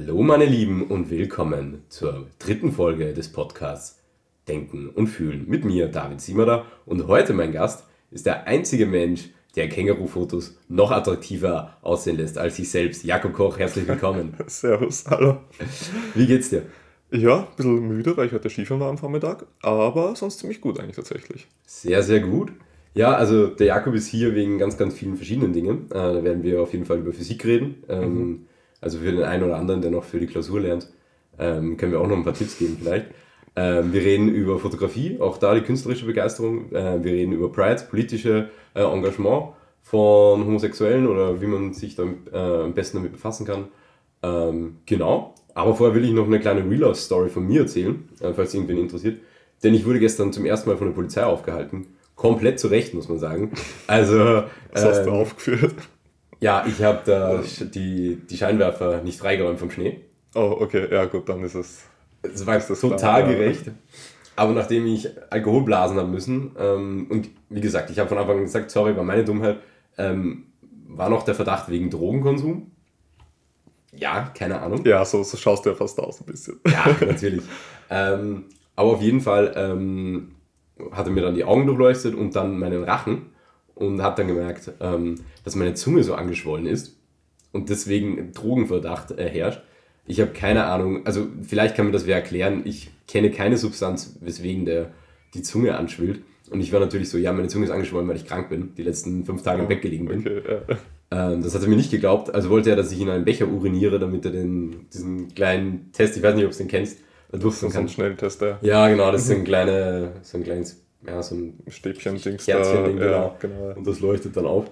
Hallo meine Lieben und willkommen zur dritten Folge des Podcasts Denken und Fühlen mit mir, David Siemerer. Und heute mein Gast ist der einzige Mensch, der Känguru-Fotos noch attraktiver aussehen lässt als sich selbst. Jakob Koch, herzlich willkommen. Servus, hallo. Wie geht's dir? Ja, ein bisschen müde, weil ich heute Skifahren war am Vormittag, aber sonst ziemlich gut eigentlich tatsächlich. Sehr, sehr gut. Ja, also der Jakob ist hier wegen ganz, ganz vielen verschiedenen Dingen. Äh, da werden wir auf jeden Fall über Physik reden. Ähm, mhm. Also für den einen oder anderen, der noch für die Klausur lernt, ähm, können wir auch noch ein paar Tipps geben vielleicht. Ähm, wir reden über Fotografie, auch da die künstlerische Begeisterung. Äh, wir reden über Pride, politische äh, Engagement von Homosexuellen oder wie man sich da äh, am besten damit befassen kann. Ähm, genau. Aber vorher will ich noch eine kleine Real-Life-Story von mir erzählen, äh, falls irgendwen interessiert. Denn ich wurde gestern zum ersten Mal von der Polizei aufgehalten. Komplett zu Recht, muss man sagen. Also. Was hast du ähm, aufgeführt? Ja, ich habe da die, die Scheinwerfer nicht freigeräumt vom Schnee. Oh, okay, ja gut, dann ist es. Es war das total klar, gerecht. Ja. Aber nachdem ich Alkohol blasen habe müssen, ähm, und wie gesagt, ich habe von Anfang an gesagt, sorry, war meine Dummheit, ähm, war noch der Verdacht wegen Drogenkonsum. Ja, keine Ahnung. Ja, so, so schaust du ja fast aus ein bisschen. Ja, natürlich. ähm, aber auf jeden Fall ähm, hat er mir dann die Augen durchleuchtet und dann meinen Rachen und habe dann gemerkt, ähm, dass meine Zunge so angeschwollen ist und deswegen Drogenverdacht äh, herrscht. Ich habe keine Ahnung, also vielleicht kann mir das wer erklären. Ich kenne keine Substanz, weswegen der, die Zunge anschwillt. Und ich war natürlich so, ja, meine Zunge ist angeschwollen, weil ich krank bin, die letzten fünf Tage im Bett gelegen bin. Okay, ja. ähm, das hat er mir nicht geglaubt. Also wollte er, dass ich in einen Becher uriniere, damit er den, diesen kleinen Test, ich weiß nicht, ob du den kennst, durchführen kann. So ein schnellen Test, ja. Genau, das ist ein, kleine, so ein kleines ja, so ein Stäbchen-Ding. Kerzchen-Ding, genau. genau. Und das leuchtet dann auf.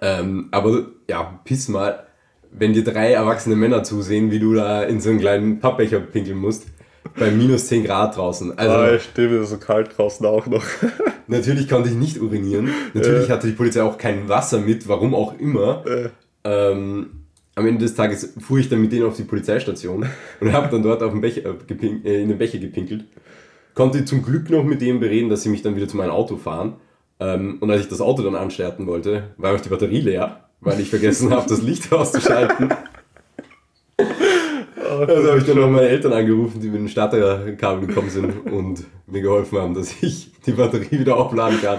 Ähm, aber ja, piss mal, wenn dir drei erwachsene Männer zusehen, wie du da in so einen kleinen Pappbecher pinkeln musst, bei minus 10 Grad draußen. Also, ah, stimmt, so kalt draußen auch noch. natürlich konnte ich nicht urinieren. Natürlich äh. hatte die Polizei auch kein Wasser mit, warum auch immer. Äh. Ähm, am Ende des Tages fuhr ich dann mit denen auf die Polizeistation und habe dann dort auf den Becher, äh, in den Becher gepinkelt konnte zum Glück noch mit dem bereden, dass sie mich dann wieder zu meinem Auto fahren. Ähm, und als ich das Auto dann anstarten wollte, war auch die Batterie leer, weil ich vergessen habe, das Licht auszuschalten. Also habe ich dann noch meine Eltern angerufen, die mit dem Starterkabel gekommen sind und mir geholfen haben, dass ich die Batterie wieder aufladen kann.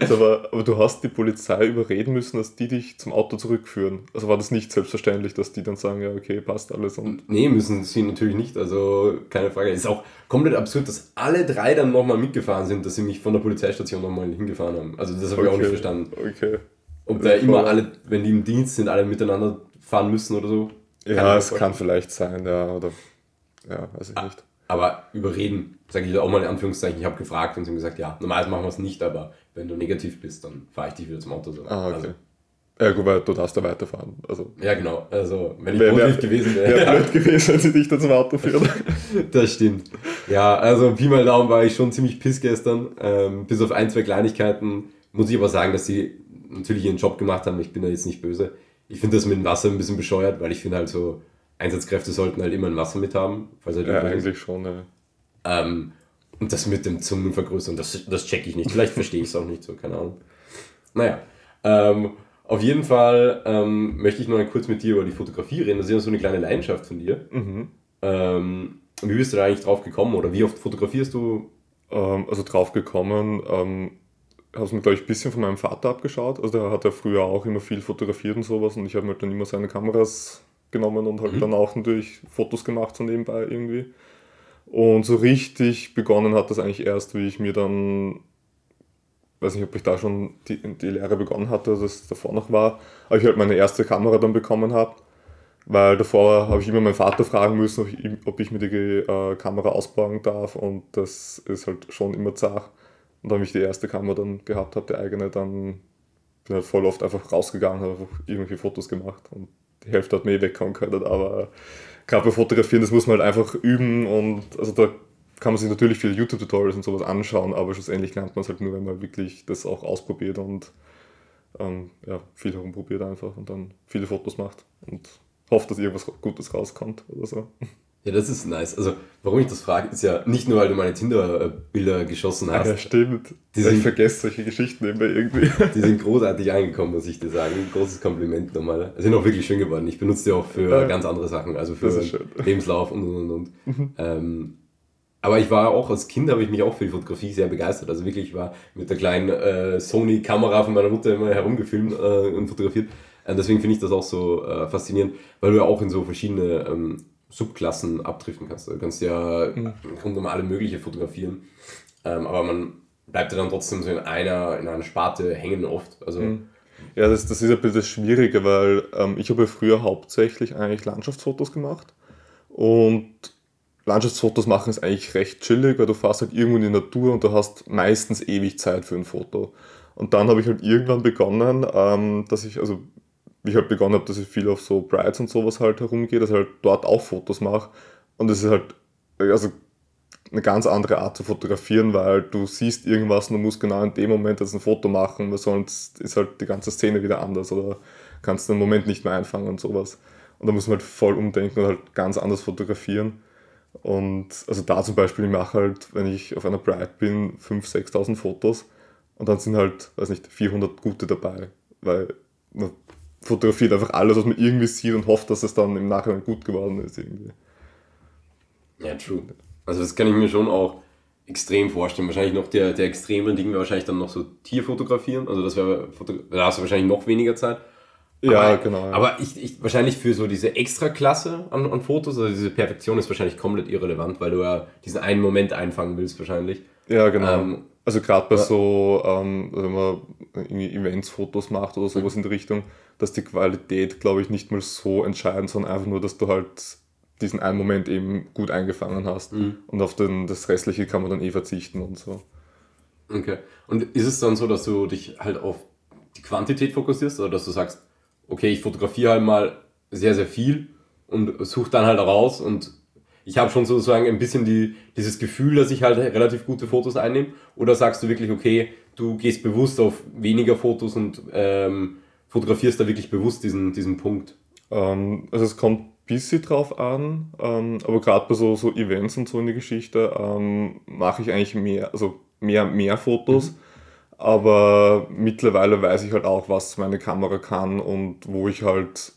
Aber, aber du hast die Polizei überreden müssen, dass die dich zum Auto zurückführen. Also war das nicht selbstverständlich, dass die dann sagen, ja, okay, passt alles. Und nee, müssen sie natürlich nicht. Also keine Frage. Es ist auch komplett absurd, dass alle drei dann nochmal mitgefahren sind, dass sie mich von der Polizeistation nochmal hingefahren haben. Also das habe okay. ich auch nicht verstanden. Okay. Ob da immer alle, wenn die im Dienst sind, alle miteinander fahren müssen oder so. Ja, es kann vielleicht sein, ja, oder ja, weiß ich nicht. Aber überreden, sage ich auch mal in Anführungszeichen, ich habe gefragt und sie haben gesagt, ja, normalerweise machen wir es nicht, aber wenn du negativ bist, dann fahre ich dich wieder zum Auto. So. Ah, okay. Also, ja, gut, weil du darfst ja weiterfahren. Also, ja, genau. Also, wenn ich wär, positiv wär, gewesen wäre. Wäre blöd gewesen, wenn sie dich dann zum Auto führen. das stimmt. Ja, also Pi mal Daumen war ich schon ziemlich piss gestern. Ähm, bis auf ein, zwei Kleinigkeiten muss ich aber sagen, dass sie natürlich ihren Job gemacht haben. Ich bin da jetzt nicht böse. Ich finde das mit dem Wasser ein bisschen bescheuert, weil ich finde halt so, Einsatzkräfte sollten halt immer ein Wasser mit haben. Falls halt ja, eigentlich schon, ja. Ähm, und das mit dem Zungenvergrößern, das, das check ich nicht. Vielleicht verstehe ich es auch nicht so, keine Ahnung. Naja, ähm, auf jeden Fall ähm, möchte ich noch mal kurz mit dir über die Fotografie reden. Das ist ja so eine kleine Leidenschaft von dir. Mhm. Ähm, wie bist du da eigentlich drauf gekommen oder wie oft fotografierst du? Ähm, also drauf gekommen, ähm, habe es mir, glaube ich, ein bisschen von meinem Vater abgeschaut. Also der hat ja früher auch immer viel fotografiert und sowas und ich habe mir dann immer seine Kameras genommen und halt mhm. dann auch natürlich Fotos gemacht so nebenbei irgendwie. Und so richtig begonnen hat das eigentlich erst, wie ich mir dann, weiß nicht, ob ich da schon die, die Lehre begonnen hatte, dass es davor noch war, aber ich halt meine erste Kamera dann bekommen habe. Weil davor habe ich immer meinen Vater fragen müssen, ob ich, ich mir die äh, Kamera ausbauen darf und das ist halt schon immer zart. Und dann, wie ich die erste Kamera dann gehabt habe, die eigene, dann bin halt voll oft einfach rausgegangen, habe einfach irgendwelche Fotos gemacht und die Hälfte hat mir eh wegkommen können, aber gerade bei Fotografieren, das muss man halt einfach üben und also da kann man sich natürlich viele YouTube-Tutorials und sowas anschauen, aber schlussendlich lernt man es halt nur, wenn man wirklich das auch ausprobiert und ähm, ja, viel herumprobiert einfach und dann viele Fotos macht und hofft, dass irgendwas Gutes rauskommt oder so. Ja, das ist nice. Also, warum ich das frage, ist ja nicht nur, weil du meine Tinder-Bilder geschossen hast. Ja, stimmt. Die sind- ich vergesse solche Geschichten immer irgendwie. Die sind großartig angekommen, muss ich dir sagen. Großes Kompliment nochmal. Sie sind auch wirklich schön geworden. Ich benutze die auch für Ja. ganz andere Sachen, also für. Lebenslauf und und und. und. Ähm, aber ich war auch als Kind, habe ich mich auch für die Fotografie sehr begeistert. Also wirklich, ich war mit der kleinen äh, Sony-Kamera von meiner Mutter immer herumgefilmt äh, und fotografiert. Äh, deswegen finde ich das auch so äh, faszinierend, weil du ja auch in so verschiedene ähm, Subklassen abdriften kannst. Du kannst ja Mhm. im Grunde um alle mögliche fotografieren. Ähm, aber man bleibt ja dann trotzdem so in einer, in einer Sparte hängen oft. Also Mhm. Ja, das, das ist ein bisschen das Schwierige, weil ähm, ich habe ja früher hauptsächlich eigentlich Landschaftsfotos gemacht und Landschaftsfotos machen ist eigentlich recht chillig, weil du fährst halt irgendwo in die Natur und du hast meistens ewig Zeit für ein Foto. Und dann habe ich halt irgendwann begonnen, ähm, dass ich, also ich halt begonnen habe, dass ich viel auf so Brides und sowas halt herumgehe, dass ich halt dort auch Fotos mache. Und es ist halt, also eine ganz andere Art zu fotografieren, weil du siehst irgendwas und du musst genau in dem Moment jetzt ein Foto machen, weil sonst ist halt die ganze Szene wieder anders oder kannst den Moment nicht mehr einfangen und sowas. Und da muss man halt voll umdenken und halt ganz anders fotografieren. Und also da zum Beispiel, ich mache halt, wenn ich auf einer Bride bin, 5.000, 6.000 Fotos und dann sind halt, weiß nicht, 400 gute dabei, weil man fotografiert einfach alles, was man irgendwie sieht und hofft, dass es dann im Nachhinein gut geworden ist irgendwie. Ja, true. Also das kann ich mir schon auch extrem vorstellen. Wahrscheinlich noch der, der extreme Ding wäre wahrscheinlich dann noch so Tierfotografieren. Also das wäre, da hast du wahrscheinlich noch weniger Zeit. Ja, aber, genau. Ja. Aber ich, ich, wahrscheinlich für so diese Extraklasse an, an Fotos, also diese Perfektion ist wahrscheinlich komplett irrelevant, weil du ja diesen einen Moment einfangen willst wahrscheinlich. Ja, genau. Ähm, also gerade bei ja. so, ähm, wenn man irgendwie Events-Fotos macht oder sowas in der Richtung, dass die Qualität, glaube ich, nicht mal so entscheidend, sondern einfach nur, dass du halt diesen einen Moment eben gut eingefangen hast. Mhm. Und auf den, das Restliche kann man dann eh verzichten und so. Okay. Und ist es dann so, dass du dich halt auf die Quantität fokussierst oder dass du sagst, okay, ich fotografiere halt mal sehr, sehr viel und suche dann halt raus und ich habe schon sozusagen ein bisschen die, dieses Gefühl, dass ich halt relativ gute Fotos einnehme? Oder sagst du wirklich, okay, du gehst bewusst auf weniger Fotos und ähm, fotografierst da wirklich bewusst diesen, diesen Punkt? Ähm, also es kommt ein bisschen drauf an, ähm, aber gerade bei so, so Events und so in die Geschichte ähm, mache ich eigentlich mehr, also mehr, mehr Fotos. Aber mittlerweile weiß ich halt auch, was meine Kamera kann und wo ich halt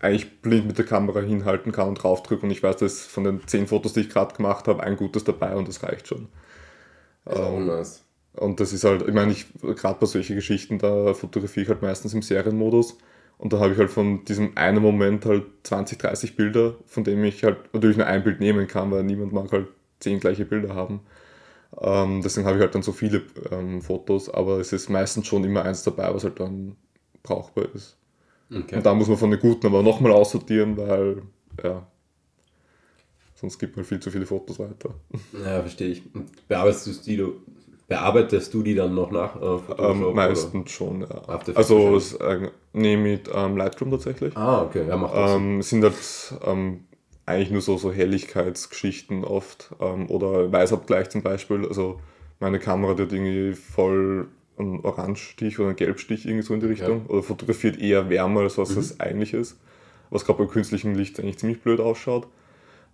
eigentlich blind mit der Kamera hinhalten kann und draufdrücke und ich weiß, dass von den zehn Fotos, die ich gerade gemacht habe, ein gutes dabei und das reicht schon. Also auch nice. Und das ist halt, ich meine, ich gerade bei solchen Geschichten, da fotografiere ich halt meistens im Serienmodus. Und da habe ich halt von diesem einen Moment halt 20, 30 Bilder, von denen ich halt natürlich nur ein Bild nehmen kann, weil niemand mag halt zehn gleiche Bilder haben. Ähm, deswegen habe ich halt dann so viele ähm, Fotos, aber es ist meistens schon immer eins dabei, was halt dann brauchbar ist. Okay. Und da muss man von den guten aber nochmal aussortieren, weil, ja, sonst gibt man viel zu viele Fotos weiter. Ja, verstehe ich. Bearbeitest du die, bearbeitest du die dann noch nach? Äh, Photoshop, Ähm, oder? meistens schon, ja. Also, es, äh, nee, mit ähm, Lightroom tatsächlich. Ah, okay, ja, macht das. Ähm, sind halt ähm, eigentlich nur so, so Helligkeitsgeschichten oft ähm, oder Weißabgleich zum Beispiel. Also meine Kamera die hat irgendwie voll einen Orangestich oder einen Gelbstich irgendwie so in die Richtung oder fotografiert eher wärmer, als was es eigentlich ist. Was gerade bei künstlichem Licht eigentlich ziemlich blöd ausschaut.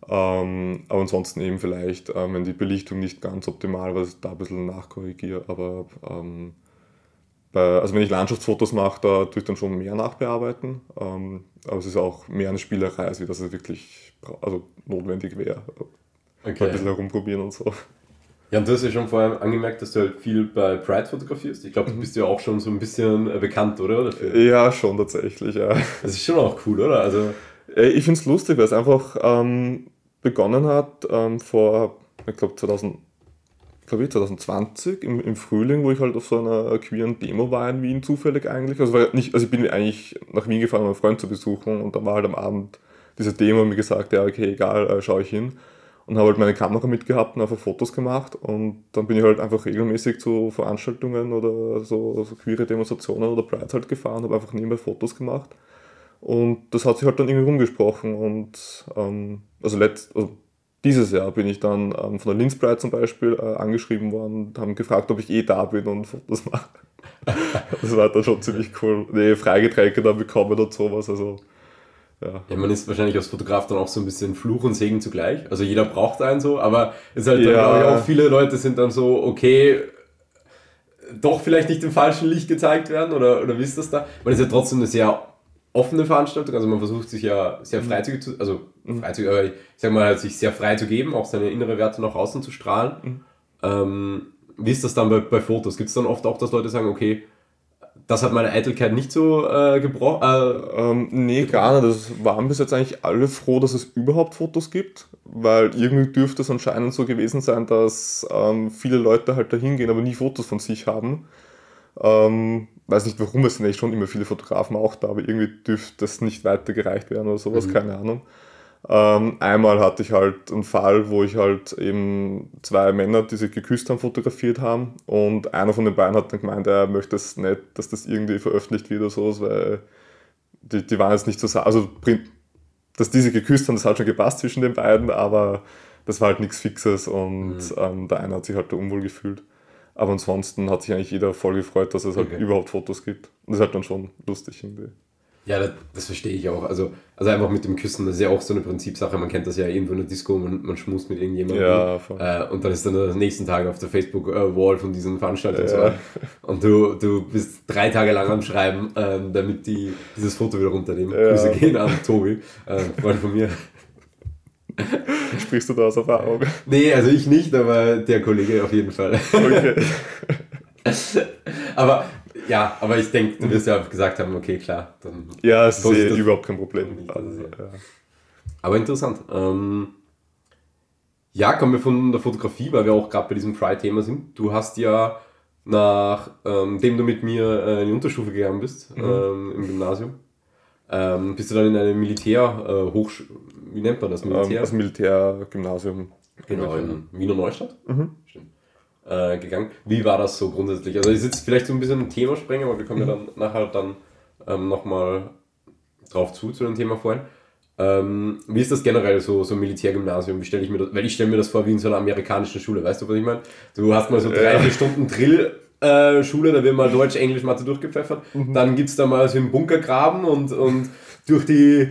Ähm, aber ansonsten eben vielleicht, ähm, wenn die Belichtung nicht ganz optimal war, da ein bisschen nachkorrigiere. Aber ähm, bei, also wenn ich Landschaftsfotos mache, da tue ich dann schon mehr nachbearbeiten. Ähm, aber es ist auch mehr eine Spielerei, als wie dass es wirklich also notwendig wäre. Mal ein bisschen herumprobieren und so. Ja, und du hast ja schon vorher angemerkt, dass du halt viel bei Pride fotografierst. Ich glaube, Mhm. du bist ja auch schon so ein bisschen äh, bekannt, oder? Dafür. Ja, schon tatsächlich, ja. Das ist schon auch cool, oder? Also, Äh, Ich finde es lustig, weil es einfach ähm, begonnen hat ähm, vor, ich glaube 2000, glaub ich, 2020 im, im Frühling, wo ich halt auf so einer queeren Demo war in Wien zufällig eigentlich. Also, war nicht, also ich bin eigentlich nach Wien gefahren, um einen Freund zu besuchen und da war halt am Abend diese Demo und mir gesagt, ja okay, egal, äh, schaue ich hin. Und habe halt meine Kamera mitgehabt und einfach Fotos gemacht und dann bin ich halt einfach regelmäßig zu Veranstaltungen oder so, so queere Demonstrationen oder Pride halt gefahren, habe einfach nebenbei Fotos gemacht. Und das hat sich halt dann irgendwie rumgesprochen. Und ähm, also, letzt, also dieses Jahr bin ich dann ähm, von der Linz Pride zum Beispiel äh, angeschrieben worden und haben gefragt, ob ich eh da bin und Fotos mache. das war dann schon ziemlich cool. Nee, Freigetränke da bekommen und sowas. Also Ja. ja. man ist wahrscheinlich als Fotograf dann auch so ein bisschen Fluch und Segen zugleich. Also jeder braucht einen so, aber es ist halt ja. dann, glaube ich, auch viele Leute sind dann so, okay, doch vielleicht nicht im falschen Licht gezeigt werden oder, oder wie ist das da? Weil es ja trotzdem eine sehr offene Veranstaltung, also man versucht sich ja sehr mhm. freizügig zu, also mhm. freizügig, aber ich sag mal, sich sehr frei zu geben, auch seine innere Werte nach außen zu strahlen. Mhm. Ähm, wie ist das dann bei, bei Fotos? Gibt es dann oft auch, dass Leute sagen, okay, das hat meine Eitelkeit nicht so äh, gebrochen? Äh, ähm, nee, gar nicht. Das waren bis jetzt eigentlich alle froh, dass es überhaupt Fotos gibt, weil irgendwie dürfte es anscheinend so gewesen sein, dass ähm, viele Leute halt da hingehen, aber nie Fotos von sich haben. Ähm, weiß nicht warum, es sind eigentlich schon immer viele Fotografen auch da, aber irgendwie dürfte das nicht weitergereicht werden oder sowas, mhm. keine Ahnung. Ähm, einmal hatte ich halt einen Fall, wo ich halt eben zwei Männer, die sich geküsst haben, fotografiert haben und einer von den beiden hat dann gemeint, er möchte es nicht, dass das irgendwie veröffentlicht wird oder sowas, weil die, die waren jetzt nicht so, also dass diese geküsst haben, das hat schon gepasst zwischen den beiden, aber das war halt nichts Fixes und mhm. ähm, der eine hat sich halt da unwohl gefühlt. Aber ansonsten hat sich eigentlich jeder voll gefreut, dass es halt okay. überhaupt Fotos gibt. Und das ist halt dann schon lustig irgendwie. Ja, das, das, verstehe ich auch. Also, also einfach mit dem Küssen, das ist ja auch so eine Prinzipsache. Man kennt das ja irgendwo in der Disco, man, man schmust mit irgendjemandem. Ja, äh, und dann ist dann der nächsten Tag auf der Facebook-Wall von diesen Veranstaltungen ja. und so. Und du, du bist drei Tage lang am Schreiben, ähm, damit die dieses Foto wieder runternehmen. Ja. Grüße gehen an Tobi, äh, Freund von mir. Sprichst du da aus Erfahrung? Nee, also ich nicht, aber der Kollege auf jeden Fall. Okay. aber ja, aber ich denke, du wirst ja gesagt haben, okay, klar. Dann ja, es ist eh überhaupt kein Problem. Also, ja. Aber interessant. Ähm, ja, kommen wir von der Fotografie, weil wir auch gerade bei diesem Pride-Thema sind. Du hast ja nachdem ähm, du mit mir äh, in die Unterstufe gegangen bist, mhm. ähm, im Gymnasium, ähm, bist du dann in eine Militär äh, wie nennt man das ähm, Militär? das Militärgymnasium. Genau, in Wiener Neustadt. Mhm. Stimmt äh, gegangen. Wie war das so grundsätzlich? Also ich sitze vielleicht so ein bisschen ein Thema sprengen, aber wir kommen mhm. ja dann nachher dann ähm, nochmal drauf zu, zu dem Thema vorhin. Ähm, wie ist das generell so, so Militärgymnasium? Wie stelle ich mir das? Weil ich stelle mir das vor wie in so einer amerikanischen Schule, weißt du, was ich meine? Du hast mal so drei, vier Stunden Drill. Äh, Schule, da wird mal Deutsch, Englisch, Mathe durchgepfeffert. Mhm. Dann gibt es da mal so einen Bunker graben und, und durch die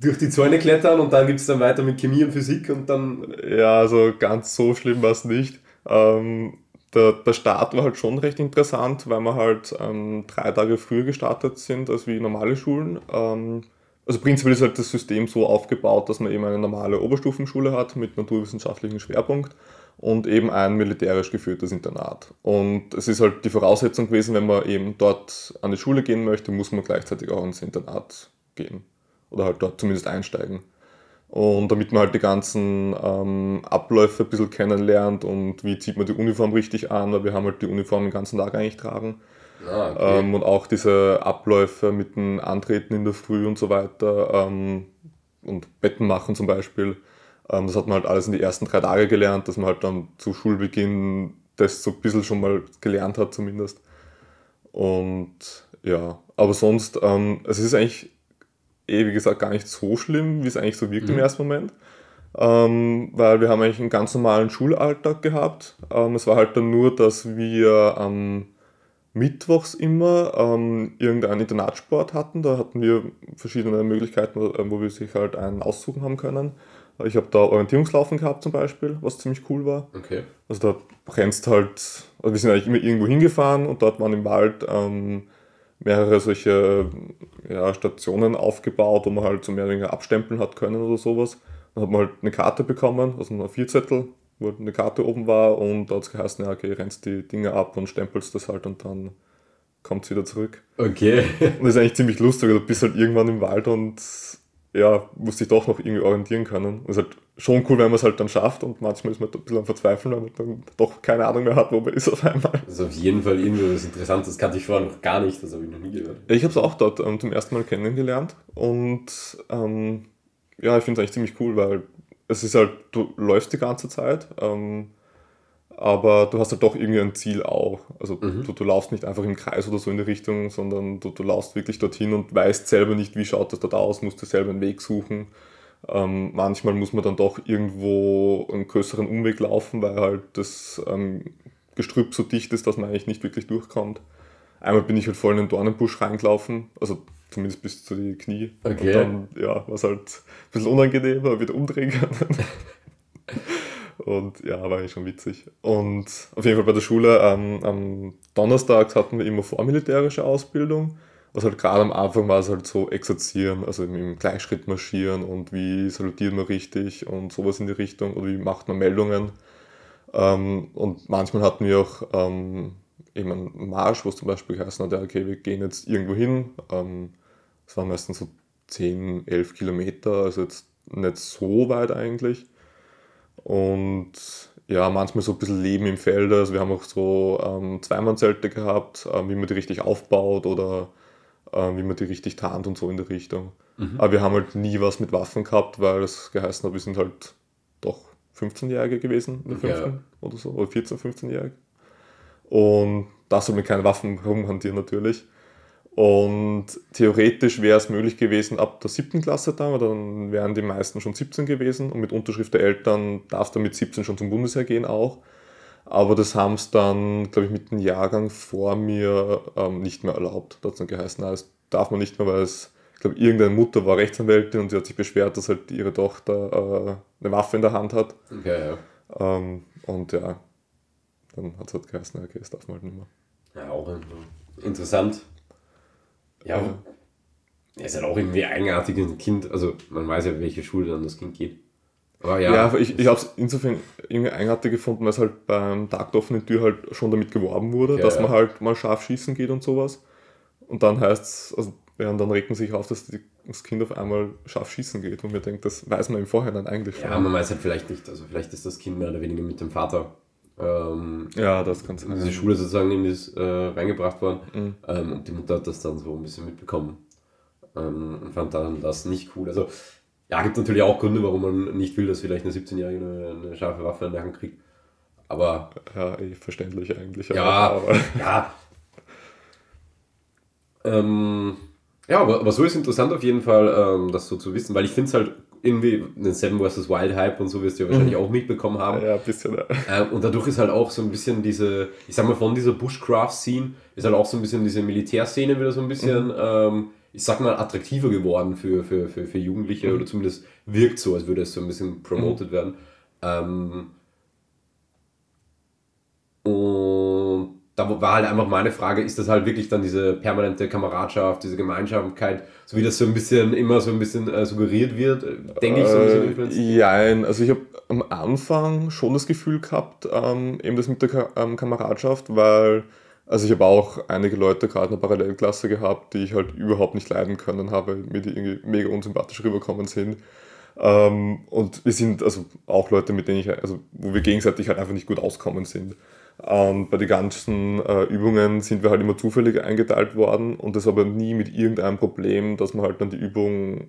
durch die Zäune klettern und dann gibt es dann weiter mit Chemie und Physik und dann. Ja, also ganz so schlimm war es nicht. Ähm, der, der Start war halt schon recht interessant, weil wir halt ähm, drei Tage früher gestartet sind als wie normale Schulen. Ähm, also prinzipiell ist halt das System so aufgebaut, dass man eben eine normale Oberstufenschule hat mit naturwissenschaftlichem Schwerpunkt und eben ein militärisch geführtes Internat. Und es ist halt die Voraussetzung gewesen, wenn man eben dort an die Schule gehen möchte, muss man gleichzeitig auch ins Internat gehen. Oder halt dort zumindest einsteigen. Und damit man halt die ganzen ähm, Abläufe ein bisschen kennenlernt und wie zieht man die Uniform richtig an, weil wir haben halt die Uniform den ganzen Tag eigentlich tragen. Ah, okay. ähm, und auch diese Abläufe mit dem Antreten in der Früh und so weiter ähm, und Betten machen zum Beispiel. Ähm, das hat man halt alles in die ersten drei Tage gelernt, dass man halt dann zu Schulbeginn das so ein bisschen schon mal gelernt hat zumindest. Und ja, aber sonst, ähm, es ist eigentlich eh, wie gesagt, gar nicht so schlimm, wie es eigentlich so wirkt mhm. im ersten Moment. Ähm, weil wir haben eigentlich einen ganz normalen Schulalltag gehabt. Ähm, es war halt dann nur, dass wir am Mittwochs immer ähm, irgendeinen Internatssport hatten. Da hatten wir verschiedene Möglichkeiten, wo wir sich halt einen aussuchen haben können. Ich habe da Orientierungslaufen gehabt zum Beispiel, was ziemlich cool war. Okay. Also da rennst halt, also wir sind eigentlich immer irgendwo hingefahren und dort waren im Wald ähm, mehrere solche ja, Stationen aufgebaut, wo man halt so mehr oder weniger abstempeln hat können oder sowas. Dann hat man halt eine Karte bekommen, also ein Vierzettel, wo eine Karte oben war und da hat es geheißen, ja, okay, rennst die Dinge ab und stempelst das halt und dann kommt es wieder zurück. Okay. Und das ist eigentlich ziemlich lustig, du bist halt irgendwann im Wald und ja, musst dich doch noch irgendwie orientieren können. Das ist halt schon cool, wenn man es halt dann schafft und manchmal ist man ein bisschen am Verzweifeln, weil man dann doch keine Ahnung mehr hat, wo man ist auf einmal. Das ist auf jeden Fall irgendwie was Interessantes, das kannte ich vorher noch gar nicht, das habe ich noch nie gehört. Ich habe es auch dort ähm, zum ersten Mal kennengelernt und ähm, ja, ich finde es eigentlich ziemlich cool, weil es ist halt, du läufst die ganze Zeit, ähm, aber du hast halt doch irgendwie ein Ziel auch. Also mhm. du, du laufst nicht einfach im Kreis oder so in die Richtung, sondern du, du laufst wirklich dorthin und weißt selber nicht, wie schaut das dort aus, musst du selber einen Weg suchen. Ähm, manchmal muss man dann doch irgendwo einen größeren Umweg laufen, weil halt das ähm, Gestrüpp so dicht ist, dass man eigentlich nicht wirklich durchkommt. einmal bin ich halt voll in den Dornenbusch reingelaufen, also zumindest bis zu die Knie. Okay. Und dann, ja, war es halt ein bisschen unangenehm, aber wieder umdrehen können. Und ja, war eigentlich schon witzig. Und auf jeden Fall bei der Schule, ähm, am Donnerstag hatten wir immer vormilitärische Ausbildung. Was halt gerade am Anfang war es halt so exerzieren, also im Gleichschritt marschieren und wie salutiert man richtig und sowas in die Richtung oder wie macht man Meldungen. Ähm, und manchmal hatten wir auch ähm, eben einen Marsch, wo es zum Beispiel geheißen hat, okay, wir gehen jetzt irgendwo hin. Ähm, das waren meistens so 10, 11 Kilometer, also jetzt nicht so weit eigentlich. Und ja, manchmal so ein bisschen Leben im Feld. Also wir haben auch so ähm, Zweimannzelte gehabt, ähm, wie man die richtig aufbaut oder ähm, wie man die richtig tarnt und so in der Richtung. Mhm. Aber wir haben halt nie was mit Waffen gehabt, weil es geheißen hat, wir sind halt doch 15-Jährige gewesen in der 5. Ja. oder so, oder 14, 15-Jährige. Und da soll man keine Waffen rumhantieren natürlich. Und theoretisch wäre es möglich gewesen ab der siebten Klasse dann, aber dann wären die meisten schon 17 gewesen und mit Unterschrift der Eltern darf dann mit 17 schon zum Bundesheer gehen auch. Aber das haben es dann, glaube ich, mit dem Jahrgang vor mir ähm, nicht mehr erlaubt. Da hat es dann geheißen, na, das darf man nicht mehr, weil es, ich glaube, irgendeine Mutter war Rechtsanwältin und sie hat sich beschwert, dass halt ihre Tochter äh, eine Waffe in der Hand hat. Okay, ja. Ähm, und ja, dann hat es halt geheißen, okay, das darf man halt nicht mehr. Ja, auch interessant. Ja, ja. Er ist halt auch irgendwie eigenartig ein Kind. Also man weiß ja, welche Schule dann das Kind geht. Aber ja, ja ich, ich habe es insofern irgendwie eigenartig gefunden, weil es halt beim Tag der offenen Tür halt schon damit geworben wurde, ja, dass ja. man halt mal scharf schießen geht und sowas. Und dann heißt es, also ja, und dann regt man sich auf, dass die, das Kind auf einmal scharf schießen geht und mir denkt, das weiß man im Vorhinein eigentlich schon. Ja, man weiß halt vielleicht nicht, also vielleicht ist das Kind mehr oder weniger mit dem Vater ähm, ja, das kann sein. In diese Schule sozusagen in das, äh, reingebracht worden. Mhm. Ähm, und die Mutter hat das dann so ein bisschen mitbekommen ähm, und fand dann das nicht cool. Also, ja, gibt natürlich auch Gründe, warum man nicht will, dass vielleicht eine 17-Jährige eine, eine, scharfe Waffe in der Hand kriegt. Aber. Ja, eh verständlich eigentlich. Ja, aber. ja. Ähm, ja, aber, aber so ist interessant auf jeden Fall, ähm, das so zu wissen, weil ich finde es halt irgendwie den Seven vs. Wild Hype und so wirst du ja wahrscheinlich mhm. auch mitbekommen haben. Ja, ein bisschen. Ja. Ähm, und dadurch ist halt auch so ein bisschen diese, ich sag mal, von dieser Bushcraft-Scene ist halt auch so ein bisschen diese Militärszene wieder so ein bisschen, mhm. ähm, ich sag mal, attraktiver geworden für, für, für, für Jugendliche mhm. oder zumindest wirkt so, als würde es so ein bisschen promoted mhm. werden. Ähm, und da war halt einfach meine Frage, ist das halt wirklich dann diese permanente Kameradschaft, diese Gemeinschaftlichkeit, so wie das so ein bisschen immer so ein bisschen äh, suggeriert wird, denke ich so ein bisschen. Äh, ja, also ich habe am Anfang schon das Gefühl gehabt, ähm, eben das mit der Ka ähm, Kameradschaft, weil, also ich habe auch einige Leute gerade in der Parallelklasse gehabt, die ich halt überhaupt nicht leiden können habe, mir die irgendwie mega unsympathisch rüberkommen sind. Ähm, und wir sind also auch Leute, mit denen ich, also wo wir gegenseitig halt einfach nicht gut auskommen sind. Und bei den ganzen äh, Übungen sind wir halt immer zufällig eingeteilt worden und das aber nie mit irgendeinem Problem, dass man halt dann die Übung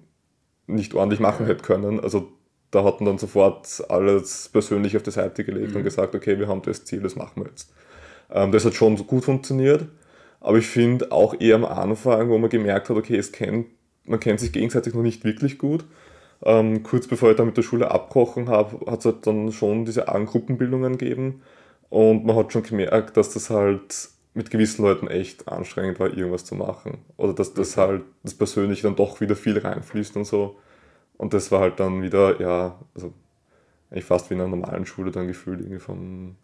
nicht ordentlich machen hätte können. Also da hatten dann sofort alles persönlich auf die Seite gelegt mhm. und gesagt, okay, wir haben das Ziel, das machen wir jetzt. Ähm, das hat schon gut funktioniert, aber ich finde auch eher am Anfang, wo man gemerkt hat, okay, es kennt, man kennt sich gegenseitig noch nicht wirklich gut. Ähm, kurz bevor ich dann mit der Schule abgebrochen habe, hat es halt dann schon diese argen Gruppenbildungen gegeben und man hat schon gemerkt, dass das halt mit gewissen Leuten echt anstrengend war, irgendwas zu machen. Oder dass das halt das Persönliche dann doch wieder viel reinfließt und so. Und das war halt dann wieder, ja, also eigentlich fast wie in einer normalen Schule dann gefühlt irgendwie vom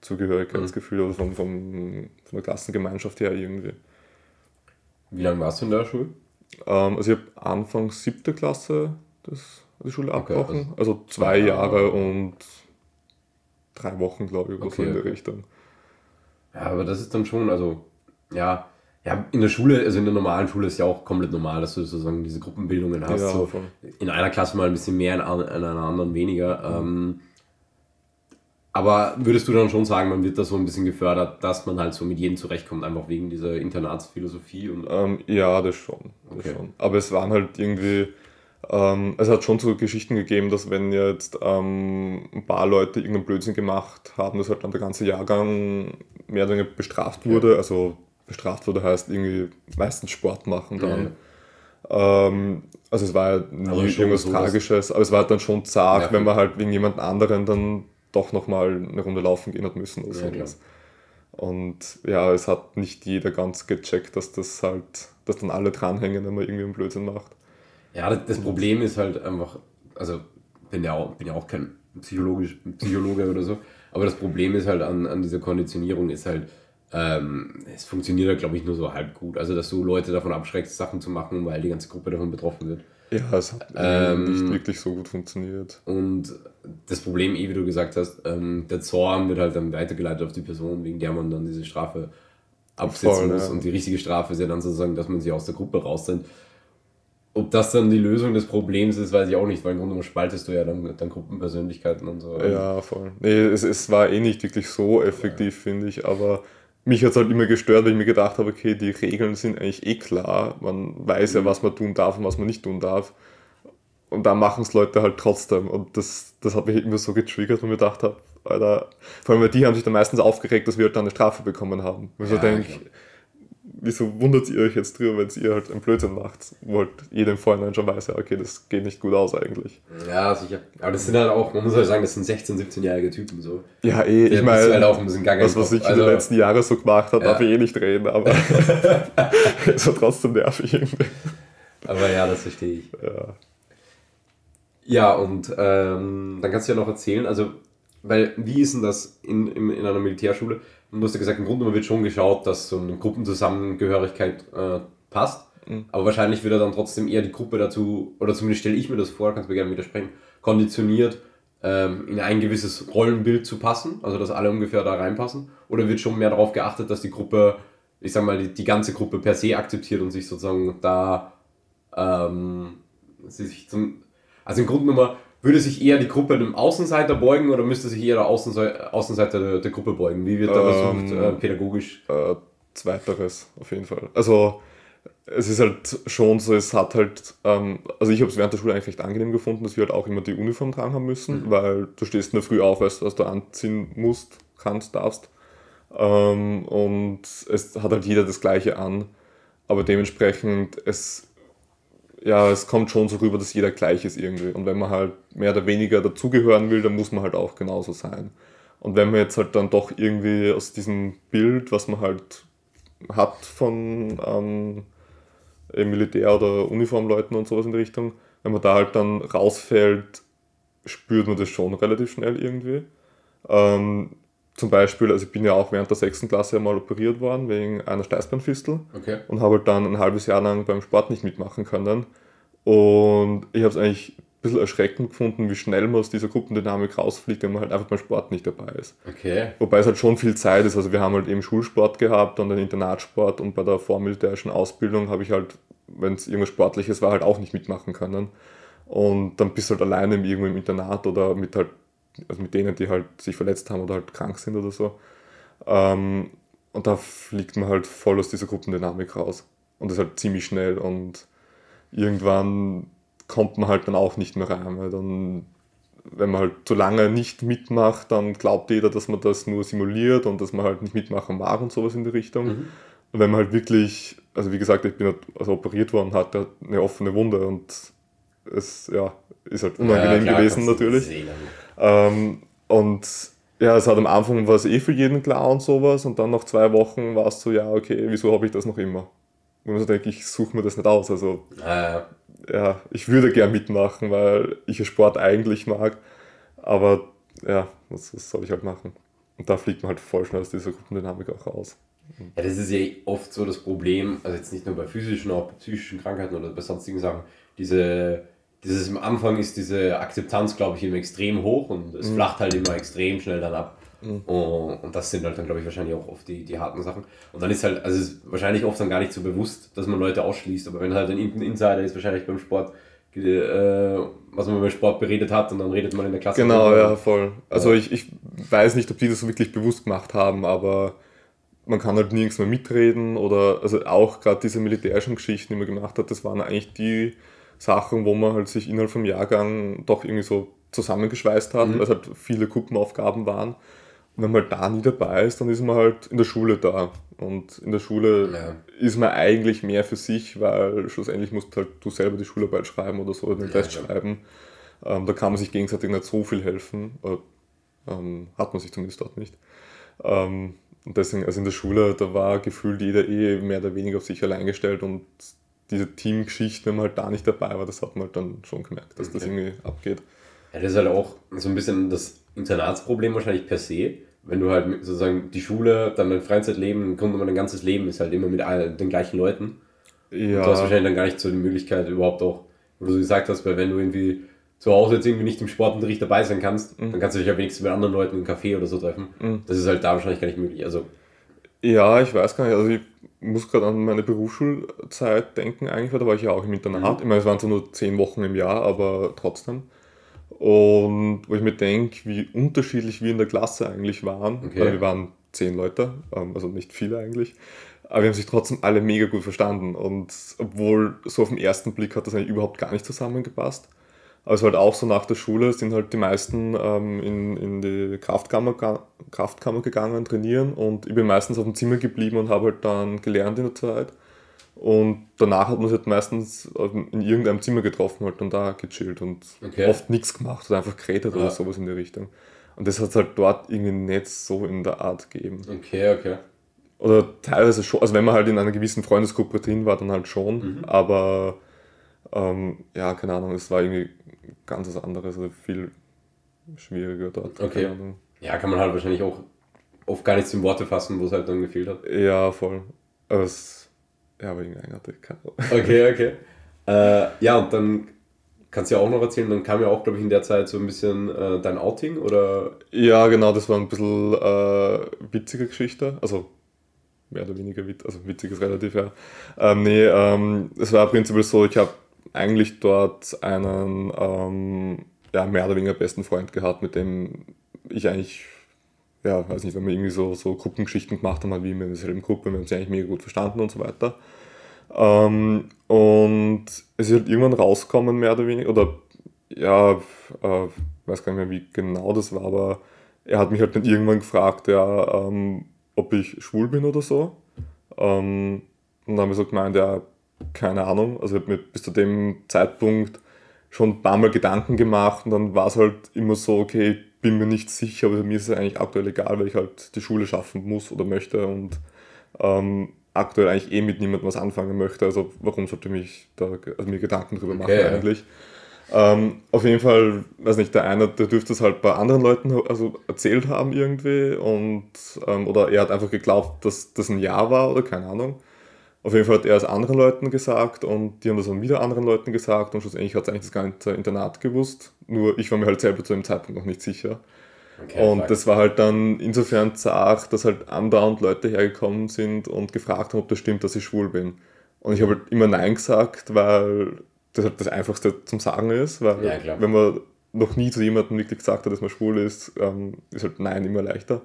Zugehörigkeitsgefühl mhm. oder vom, vom, von der Klassengemeinschaft her irgendwie. Wie lange warst du in der Schule? Ähm, also ich habe Anfang siebte Klasse das, die Schule okay, abgebrochen, also, also zwei Jahre und drei Wochen, glaube ich, oder okay, so in der Richtung. Ja, aber das ist dann schon, also, ja, ja, in der Schule, also in der normalen Schule ist ja auch komplett normal, dass du sozusagen diese Gruppenbildungen hast. Ja, so in einer Klasse mal ein bisschen mehr, in einer anderen weniger. Mhm. Ähm, aber würdest du dann schon sagen, man wird da so ein bisschen gefördert, dass man halt so mit jedem zurechtkommt, einfach wegen dieser Internatsphilosophie? Und ähm, ja, das schon, das okay. schon. Aber es waren halt irgendwie, ähm, es hat schon so Geschichten gegeben, dass wenn jetzt ähm, ein paar Leute irgendeinen Blödsinn gemacht haben, dass halt dann der ganze Jahrgang mehr oder weniger bestraft wurde. Ja. Also bestraft wurde heißt irgendwie meistens Sport machen dann. Ja. Ähm, also es war ja nie irgendwas so Tragisches, aber es war halt dann schon zart, ja, wenn man halt wegen jemand anderen dann doch nochmal eine Runde laufen gehen hat müssen oder sowas. Und ja, es hat nicht jeder ganz gecheckt, dass das halt, dass dann alle dranhängen, wenn man irgendwie einen Blödsinn macht. Ja, das Problem ist halt einfach, also bin ja auch, bin ja auch kein psychologisch, Psychologe oder so, aber das Problem ist halt an, an dieser Konditionierung ist halt, ähm, es funktioniert halt, glaube ich, nur so halb gut. Also, dass du Leute davon abschreckst, Sachen zu machen, weil die ganze Gruppe davon betroffen wird. Ja, es hat ähm, nicht wirklich so gut funktioniert. Und das Problem, eh, wie du gesagt hast, ähm, der Zorn wird halt dann weitergeleitet auf die Person, wegen der man dann diese Strafe absetzen Voll, muss. Ja. Und die richtige Strafe ist ja dann sozusagen, dass man sie aus der Gruppe raussendet. Ob das dann die Lösung des Problems ist, weiß ich auch nicht, weil im Grunde spaltest du ja dann, dann Gruppenpersönlichkeiten und so. Ja, voll. Nee, es, es war eh nicht wirklich so effektiv, ja. finde ich, aber mich hat es halt immer gestört, weil ich mir gedacht habe, okay, die Regeln sind eigentlich eh klar. Man weiß ja, mhm. was man tun darf und was man nicht tun darf. Und da machen es Leute halt trotzdem. Und das, das hat mich immer so getriggert, wo ich mir gedacht habe, Alter, vor allem weil die haben sich dann meistens aufgeregt, dass wir halt dann eine Strafe bekommen haben. Und ja, denke, wieso wundert ihr euch jetzt drüber, wenn ihr halt einen Blödsinn macht, wo halt jeder im Vorhinein schon weiß, ja, okay, das geht nicht gut aus eigentlich. Ja, sicher. Aber das sind halt auch, man muss halt sagen, das sind 16-, 17-jährige Typen so. Ja, eh, ich meine, halt auch ein bisschen das, was ich also, in den also- letzten Jahren so gemacht habe, ja. darf ich eh nicht reden, aber es war trotzdem nervig irgendwie. Aber ja, das verstehe ich. Ja. Ja, und ähm, dann kannst du ja noch erzählen, also, weil, wie ist denn das in, in, in einer Militärschule? du hast ja gesagt, im Grunde wird schon geschaut, dass so eine Gruppenzusammengehörigkeit äh, passt. Mhm. Aber wahrscheinlich wird er dann trotzdem eher die Gruppe dazu, oder zumindest stelle ich mir das vor, kannst du mir gerne widersprechen, konditioniert, ähm, in ein gewisses Rollenbild zu passen, also dass alle ungefähr da reinpassen. Oder wird schon mehr darauf geachtet, dass die Gruppe, ich sag mal, die, die ganze Gruppe per se akzeptiert und sich sozusagen da ähm, sich zum. Also im Grunde genommen würde sich eher die Gruppe dem Außenseiter beugen oder müsste sich eher der Außenseiter, Außenseiter der, der, Gruppe beugen? Wie wird da versucht, ähm, äh, pädagogisch? Äh, zweiteres, auf jeden Fall. Also es ist halt schon so, es hat halt, ähm, also ich habe es während der Schule eigentlich recht angenehm gefunden, dass wir halt auch immer die Uniform tragen haben müssen, mhm. weil du stehst in der Früh auf, weißt was du anziehen musst, kannst, darfst. Ähm, und es hat halt jeder das Gleiche an, aber dementsprechend, es ja, es kommt schon so rüber, dass jeder gleich ist irgendwie. Und wenn man halt mehr oder weniger dazugehören will, dann muss man halt auch genauso sein. Und wenn man jetzt halt dann doch irgendwie aus diesem Bild, was man halt hat von ähm, Militär- oder Uniformleuten und sowas in die Richtung, wenn man da halt dann rausfällt, spürt man das schon relativ schnell irgendwie. Ähm, zum Beispiel, also ich bin ja auch während der sechsten Klasse einmal operiert worden wegen einer Steißbeinfistel okay. und habe halt dann ein halbes Jahr lang beim Sport nicht mitmachen können. Und ich habe es eigentlich ein bisschen erschreckend gefunden, wie schnell man aus dieser Gruppendynamik rausfliegt, wenn man halt einfach beim Sport nicht dabei ist. Okay. Wobei es halt schon viel Zeit ist. Also wir haben halt eben Schulsport gehabt und den Internatsport und bei der vormilitärischen Ausbildung habe ich halt, wenn es irgendwas Sportliches war, halt auch nicht mitmachen können. Und dann bist du halt alleine irgendwo im Internat oder mit halt also mit denen, die halt sich verletzt haben oder halt krank sind oder so. Ähm, und da fliegt man halt voll aus dieser Gruppendynamik raus. Und das ist halt ziemlich schnell und irgendwann kommt man halt dann auch nicht mehr rein, weil dann, wenn man halt zu lange nicht mitmacht, dann glaubt jeder, dass man das nur simuliert und dass man halt nicht mitmachen mag und sowas in die Richtung. Mhm. Und wenn man halt wirklich, also wie gesagt, ich bin halt also operiert worden, hatte eine offene Wunde und es ja, ist halt unangenehm ja, klar, gewesen natürlich. Ähm, und ja, es hat am Anfang war es eh für jeden klar und sowas und dann nach zwei Wochen war es so, ja, okay, wieso habe ich das noch immer? Und man so denkt, ich suche mir das nicht aus. Also äh. ja, ich würde gern mitmachen, weil ich Sport eigentlich mag, aber ja, was, was soll ich halt machen? Und da fliegt man halt voll schnell aus dieser Gruppendynamik auch raus. Ja, das ist ja oft so das Problem, also jetzt nicht nur bei physischen, auch bei psychischen Krankheiten oder bei sonstigen Sachen, diese dieses am Anfang ist diese Akzeptanz, glaube ich, immer extrem hoch und es mhm. flacht halt immer extrem schnell dann ab. Mhm. Und, und, das sind halt dann, glaube ich, wahrscheinlich auch oft die, die harten Sachen. Und dann ist halt, also ist wahrscheinlich oft dann gar nicht so bewusst, dass man Leute ausschließt, aber wenn halt ein Insider ist, wahrscheinlich beim Sport, äh, was man beim Sport beredet hat und dann redet man in der Klasse. Genau, ja, voll. Also ich, ich weiß nicht, ob die das so wirklich bewusst gemacht haben, aber man kann halt nirgends mehr mitreden oder also auch gerade diese militärischen Geschichten, die man gemacht hat, das waren eigentlich die Sachen, wo man halt sich innerhalb vom Jahrgang doch irgendwie so zusammengeschweißt hat, mhm. weil es halt viele Gruppenaufgaben waren. Und wenn man halt da nie dabei ist, dann ist man halt in der Schule da. Und in der Schule ja. ist man eigentlich mehr für sich, weil schlussendlich musst halt du selber die Schularbeit schreiben oder so, den Test ja, schreiben. Ähm, da kann man sich gegenseitig nicht so viel helfen. Äh, ähm, hat man sich zumindest dort nicht. Ähm, Und deswegen, also in der Schule, da war gefühlt jeder eh mehr oder weniger auf sich allein gestellt und diese Teamgeschichte, wenn man halt da nicht dabei war, das hat man halt dann schon gemerkt, dass okay. das irgendwie abgeht. Ja, das ist halt auch so ein bisschen das Internatsproblem wahrscheinlich per se. Wenn du halt sozusagen die Schule, dann dein Freizeitleben, im Grunde dein ganzes Leben ist halt immer mit all, den gleichen Leuten. Ja. du hast wahrscheinlich dann gar nicht so die Möglichkeit überhaupt auch, wo du so gesagt hast, weil wenn du irgendwie zu Hause jetzt irgendwie nicht im Sportunterricht dabei sein kannst, mhm. dann kannst du dich ja wenigstens mit anderen Leuten im Café oder so treffen. Mhm. Das ist halt da wahrscheinlich gar nicht möglich. Also ja, ich weiß gar nicht. Also ich muss gerade an meine Berufsschulzeit denken eigentlich, weil da war ich ja auch im Internat. Mhm. Ich meine, es waren so nur zehn Wochen im Jahr, aber trotzdem. Und wo ich mir denke, wie unterschiedlich wir in der Klasse eigentlich waren. Okay. Weil wir waren zehn Leute, ähm, also nicht viele eigentlich. Aber wir haben sich trotzdem alle mega gut verstanden. Und obwohl so auf den ersten Blick hat das eigentlich überhaupt gar nicht zusammengepasst. Also halt auch so nach der Schule sind halt die meisten ähm, in, in die Kraftkammer, Kraftkammer gegangen, trainieren und ich bin meistens auf dem Zimmer geblieben und habe halt dann gelernt in der Zeit. Und danach hat man sich halt meistens in irgendeinem Zimmer getroffen halt und da gechillt und okay. oft nichts gemacht oder einfach geredet ja. oder sowas in die Richtung. Und das hat es halt dort irgendwie nicht so in der Art gegeben. Okay, okay. Oder teilweise schon, also wenn man halt in einer gewissen Freundesgruppe drin war, dann halt schon, mhm. aber ähm, ja, keine Ahnung, es war irgendwie ganz was anderes, also viel schwieriger dort. Okay. Ja, kann man halt wahrscheinlich auch oft gar nichts in Worte fassen, wo es halt dann gefehlt hat. Ja, voll. Aber es, ja, aber irgendwie eigenartig. Okay, okay. Äh, ja, und dann kannst du ja auch noch erzählen, dann kam ja auch, glaube ich, in der Zeit so ein bisschen äh, dein Outing, oder? Ja, genau, das war ein bisschen äh, witzige Geschichte. Also mehr oder weniger witzig, also witzig ist relativ, ja. Ähm, nee, ähm, es war prinzipiell so, ich habe eigentlich dort einen ähm, ja, mehr oder weniger besten Freund gehabt, mit dem ich eigentlich, ja, weiß nicht, wenn wir irgendwie so, so Gruppengeschichten gemacht haben, wie wir in derselben Gruppe, wir haben uns eigentlich mega gut verstanden und so weiter. Ähm, und es ist halt irgendwann rausgekommen, mehr oder weniger, oder ja, äh, weiß gar nicht mehr, wie genau das war, aber er hat mich halt dann irgendwann gefragt, ja, ähm, ob ich schwul bin oder so. Ähm, und dann haben wir so gemeint, ja, keine Ahnung. Also ich habe mir bis zu dem Zeitpunkt schon ein paar Mal Gedanken gemacht und dann war es halt immer so, okay, ich bin mir nicht sicher, aber mir ist es eigentlich aktuell egal, weil ich halt die Schule schaffen muss oder möchte und ähm, aktuell eigentlich eh mit niemandem was anfangen möchte. Also warum sollte ich mich da also mir Gedanken drüber machen okay. eigentlich? Ähm, auf jeden Fall, weiß nicht, der eine, der dürfte es halt bei anderen Leuten also erzählt haben irgendwie und ähm, oder er hat einfach geglaubt, dass das ein Ja war oder keine Ahnung. Auf jeden Fall hat er es anderen Leuten gesagt und die haben das dann wieder anderen Leuten gesagt und schlussendlich hat es eigentlich das ganze Internat gewusst. Nur ich war mir halt selber zu dem Zeitpunkt noch nicht sicher. Okay, und fuck. das war halt dann insofern zart, dass halt andauernd Leute hergekommen sind und gefragt haben, ob das stimmt, dass ich schwul bin. Und ich habe halt immer Nein gesagt, weil das halt das Einfachste zum Sagen ist, weil ja, wenn man noch nie zu jemandem wirklich gesagt hat, dass man schwul ist, ähm, ist halt Nein immer leichter.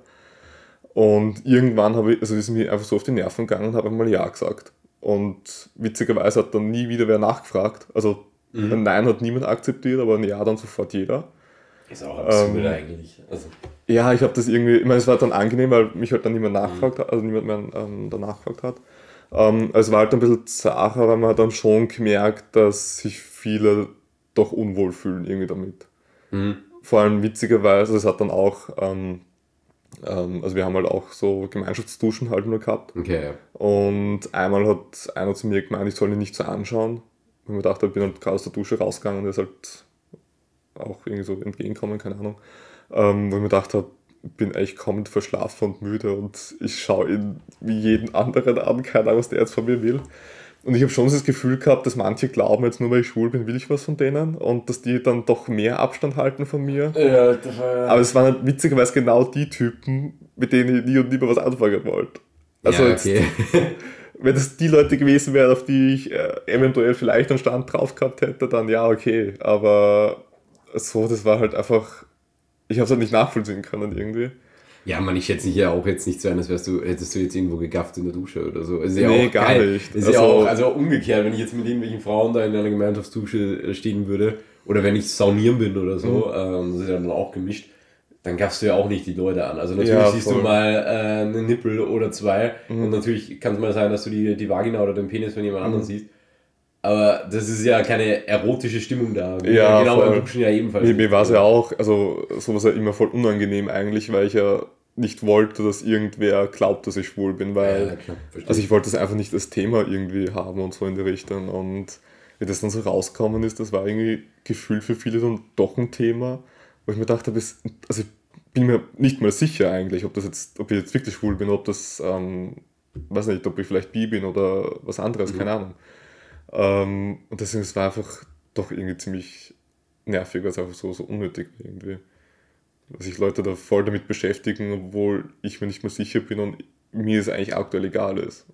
Und irgendwann habe ich, also ist mir einfach so auf die Nerven gegangen und habe mal Ja gesagt. Und witzigerweise hat dann nie wieder wer nachgefragt. Also mhm. ein Nein hat niemand akzeptiert, aber ein Ja dann sofort jeder. Ist auch absurd ähm, eigentlich. Also. Ja, ich habe das irgendwie, ich meine, es war dann angenehm, weil mich halt dann niemand nachgefragt mhm. hat, also niemand mehr ähm, danach gefragt hat. Ähm, es war halt ein bisschen zacher, weil man hat dann schon gemerkt, dass sich viele doch unwohl fühlen irgendwie damit. Mhm. Vor allem witzigerweise, es hat dann auch ähm, ähm, also wir haben halt auch so Gemeinschaftsduschen halt nur gehabt. Okay. Und einmal hat einer zu mir gemeint, ich soll ihn nicht so anschauen. Und mir dachte, ich bin halt gerade aus der Dusche rausgegangen und er ist halt auch irgendwie so entgegenkommen, keine Ahnung. Ähm, wo ich mir gedacht habe, ich bin echt komplett verschlafen und müde und ich schaue ihn wie jeden anderen an, keine Ahnung, was der jetzt von mir will. Und ich habe schon das Gefühl gehabt, dass manche glauben, jetzt nur weil ich schwul bin, will ich was von denen und dass die dann doch mehr Abstand halten von mir. Ja, das war, Aber es waren halt witzigerweise genau die Typen, mit denen ich nie und nie mehr was anfangen wollte. Also ja, okay. jetzt, wenn das die Leute gewesen wären, auf die ich äh, eventuell vielleicht einen Stand drauf gehabt hätte, dann ja, okay. Aber so, das war halt einfach, ich habe es halt nicht nachvollziehen können irgendwie. Ja, man, ich schätze ja auch jetzt nicht so ein, als wärst du, hättest du jetzt irgendwo gegafft in der Dusche oder so. Ist ja nee, auch gar geil. nicht. Ist also, ja auch, also umgekehrt, wenn ich jetzt mit irgendwelchen Frauen da in einer Gemeinschaftsdusche äh, stehen würde, oder wenn ich saunieren bin oder so, mhm. ähm, das ist ja dann auch gemischt, dann gaffst du ja auch nicht die Leute an. Also natürlich ja, siehst du mal äh, einen Nippel oder zwei mhm. und natürlich kann es mal sein, dass du die, die Vagina oder den Penis von jemand mhm. anderem siehst. Aber das ist ja keine erotische Stimmung da. Ja, genau beim Duschen ja ebenfalls. Mir, mir war es ja auch, also sowas ja immer voll unangenehm eigentlich, weil ich ja nicht wollte, dass irgendwer glaubt, dass ich schwul bin, weil Ja, klar, also ich wollte das einfach nicht als Thema irgendwie haben und so in die Richtung und wie das dann so rausgekommen ist, das war irgendwie gefühlt für viele dann doch ein Thema, wo ich mir dachte, bis, also ich bin mir nicht mal sicher eigentlich, ob das jetzt, ob ich jetzt wirklich schwul bin, ob das, ähm, weiß nicht, ob ich vielleicht bi bin oder was anderes, keine Ahnung. Ähm, und deswegen, es war einfach doch irgendwie ziemlich nervig, also einfach so, so unnötig irgendwie. Dass sich Leute da voll damit beschäftigen, obwohl ich mir nicht mehr sicher bin und mir es eigentlich aktuell egal ist.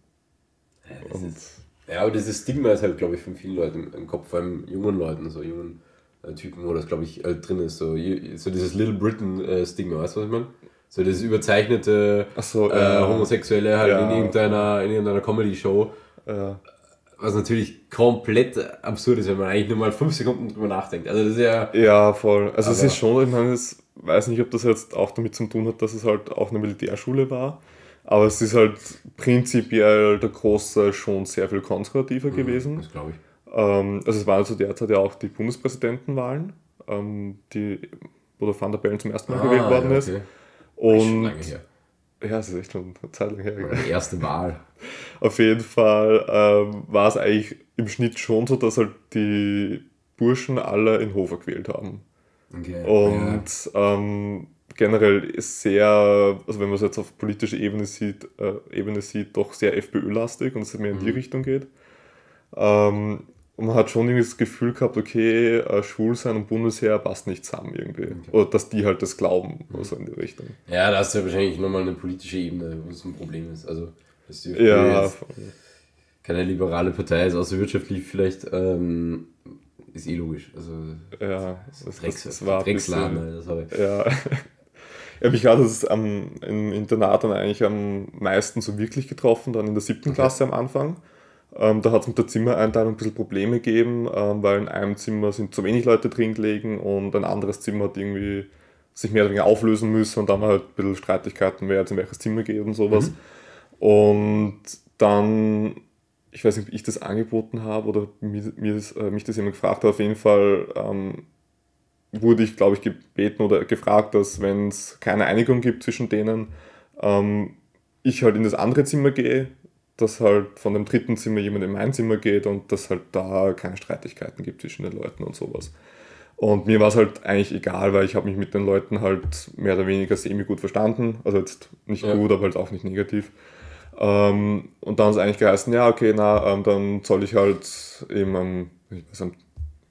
Ja, Und ist, ja, aber dieses Stigma ist halt, glaube ich, von vielen Leuten im, Kopf, vor allem jungen Leuten, so jungen äh, Typen, wo das, glaube ich, halt drin ist. So, so dieses Little Britain-Stigma, weißt du, was ich meine? So dieses überzeichnete so, äh, ja. Homosexuelle halt Ja. in irgendeiner, in irgendeiner Comedy-Show, äh, was natürlich komplett absurd ist, wenn man eigentlich nur mal fünf Sekunden drüber nachdenkt. Also das ist ja... Ja, voll. Also es ist schon, ich meine, ich weiß nicht, ob das jetzt auch damit zu tun hat, dass es halt auch eine Militärschule war, aber es ist halt prinzipiell der Große schon sehr viel konservativer gewesen. Das glaube ich. Ähm, also es waren zu der Zeit ja auch die Bundespräsidentenwahlen, ähm, die, wo der Van der Bellen zum ersten Mal gewählt worden Ah, ja, ist. okay. Schon Und lange her. Ja, es ist echt schon eine Zeit lang her. Die erste Wahl. Auf jeden Fall ähm, war es eigentlich im Schnitt schon so, dass halt die Burschen alle in Hofer gewählt haben. Okay. Und ähm, generell ist sehr, also wenn man es jetzt auf politischer Ebene sieht, äh, Ebene sieht, doch sehr FPÖ-lastig und es mehr in die Richtung geht. Ähm, und man hat schon irgendwie das Gefühl gehabt, okay, äh, Schwulsein und Bundesheer passt nicht zusammen irgendwie. Oder dass die halt das glauben, also in die Richtung. Ja, da hast du ja wahrscheinlich nochmal eine politische Ebene, wo es ein Problem ist. Also, dass die Ja, jetzt keine liberale Partei ist, außer wirtschaftlich vielleicht, ähm, ist eh logisch. Also, ja, das, Drecks, das, das war Drecksladen, bisschen- sorry. Ja. Ja, mich hat es am, im Internat dann eigentlich am meisten so wirklich getroffen, dann in der siebten Klasse am Anfang. Ähm, da hat es mit der Zimmereinteilung ein bisschen Probleme gegeben, ähm, weil in einem Zimmer sind zu wenig Leute drin gelegen und ein anderes Zimmer hat irgendwie sich mehr oder weniger auflösen müssen und dann halt ein bisschen Streitigkeiten, wer jetzt in welches Zimmer geht und sowas. Und dann, ich weiß nicht, ob ich das angeboten habe oder mir, mir das, äh, mich das jemand gefragt hat, auf jeden Fall ähm, wurde ich, glaube ich, gebeten oder gefragt, dass wenn es keine Einigung gibt zwischen denen, ähm, ich halt in das andere Zimmer gehe, dass halt von dem dritten Zimmer jemand in mein Zimmer geht und dass halt da keine Streitigkeiten gibt zwischen den Leuten und sowas. Und mir war es halt eigentlich egal, weil ich habe mich mit den Leuten halt mehr oder weniger semi gut verstanden. Also jetzt nicht Ja. gut, aber halt auch nicht negativ. Ähm, und dann hat es eigentlich geheißen, ja, okay, na, ähm, dann soll ich halt eben am, ich weiß, am,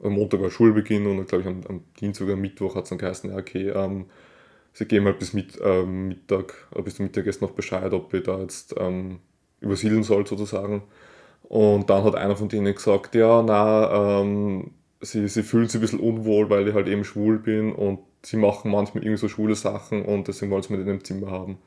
am Montag war Schulbeginn und glaube ich am, am Dienstag oder am Mittwoch hat es dann geheißen, ja, okay, ähm, sie geben halt bis mit, ähm, Mittag, äh, bis zum Mittagessen noch Bescheid, ob ich da jetzt ähm, übersiedeln soll sozusagen. Und dann hat einer von denen gesagt, ja, na, ähm, sie, sie fühlen sich ein bisschen unwohl, weil ich halt eben schwul bin und sie machen manchmal irgendwie so schwule Sachen und deswegen wollen sie mich in dem Zimmer haben.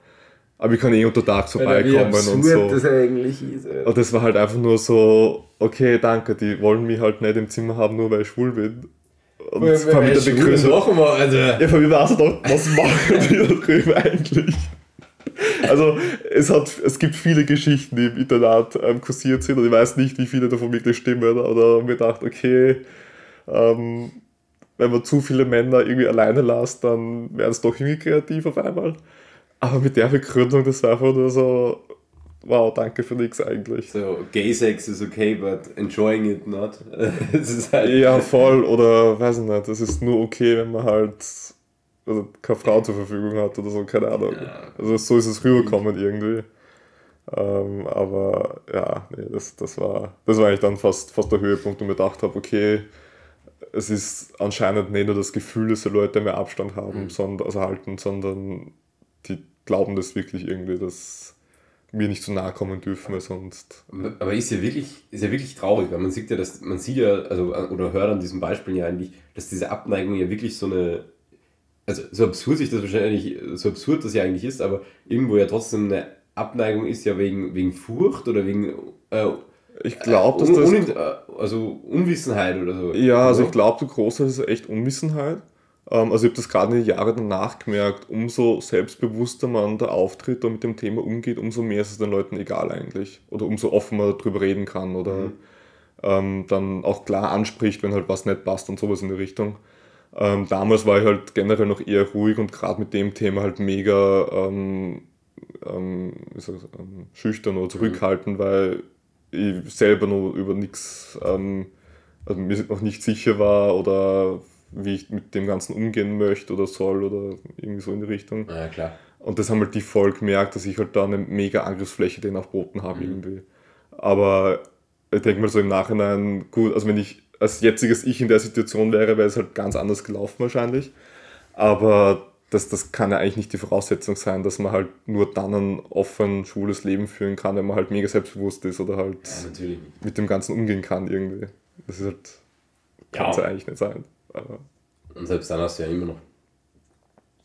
Aber ich kann eh unter Tag vorbeikommen und so. das eigentlich ist. Und das war halt einfach nur so, okay, danke, die wollen mich halt nicht im Zimmer haben, nur weil ich schwul bin. Und vor allem mit der Begründung, Woche mal, Alter. ja, von mir war es doch, was machen die da drüben eigentlich? Also, es, hat, es gibt viele Geschichten, die im Internat ähm, kursiert sind und ich weiß nicht, wie viele davon wirklich stimmen. Oder mir gedacht, okay, ähm, wenn man zu viele Männer irgendwie alleine lässt, dann werden es doch irgendwie kreativ auf einmal. Aber mit der Begründung, das war einfach nur so, wow, danke für nichts eigentlich. So, Gay Sex is okay, but enjoying it not. Es ist halt. Ja, voll, oder weiß ich nicht, das ist nur okay, wenn man halt also keine Frau zur Verfügung hat oder so, keine Ahnung. Ja. Also so ist es rübergekommen irgendwie. Ähm, aber ja, nee, das, das, war, das war eigentlich dann fast, fast der Höhepunkt, wo ich mir gedacht habe, okay, es ist anscheinend nicht nur das Gefühl, dass die Leute mehr Abstand haben, Mhm. sondern, also halten, sondern die glauben das wirklich irgendwie, dass wir nicht zu nahe kommen dürfen, weil sonst. Aber ist ja wirklich, ist ja wirklich traurig, weil man sieht ja, dass man sieht ja, also oder hört an diesen Beispielen ja eigentlich, dass diese Abneigung ja wirklich so eine, also so absurd sich das wahrscheinlich, so absurd das ja eigentlich ist, aber irgendwo ja trotzdem eine Abneigung ist ja wegen, wegen Furcht oder wegen äh, Ich glaube, dass un, das. also Unwissenheit oder so. Ja, also ich glaube, der Großteil ist echt Unwissenheit. Ähm, Also ich habe das gerade in den Jahren danach gemerkt, umso selbstbewusster man da auftritt und mit dem Thema umgeht, umso mehr ist es den Leuten egal eigentlich. Oder umso offener man darüber reden kann oder Mhm. ähm, dann auch klar anspricht, wenn halt was nicht passt und sowas in die Richtung. Ähm, damals war ich halt generell noch eher ruhig und gerade mit dem Thema halt mega ähm, ähm, ähm schüchtern oder zurückhaltend, mhm. weil ich selber noch über nichts, ähm, also mir noch nicht sicher war oder wie ich mit dem Ganzen umgehen möchte oder soll oder irgendwie so in die Richtung. Ja, klar. Und das haben halt die voll gemerkt, dass ich halt da eine mega Angriffsfläche denen auch boten habe mhm. irgendwie. Aber ich denke mal so im Nachhinein, gut, also wenn ich als jetziges Ich in der Situation wäre, wäre es halt ganz anders gelaufen wahrscheinlich. Aber das, das kann ja eigentlich nicht die Voraussetzung sein, dass man halt nur dann ein offen, schwules Leben führen kann, wenn man halt mega selbstbewusst ist oder halt ja, mit dem Ganzen umgehen kann irgendwie. Das ist halt, kann es ja. ja eigentlich nicht sein. Aber Und selbst dann hast du ja immer noch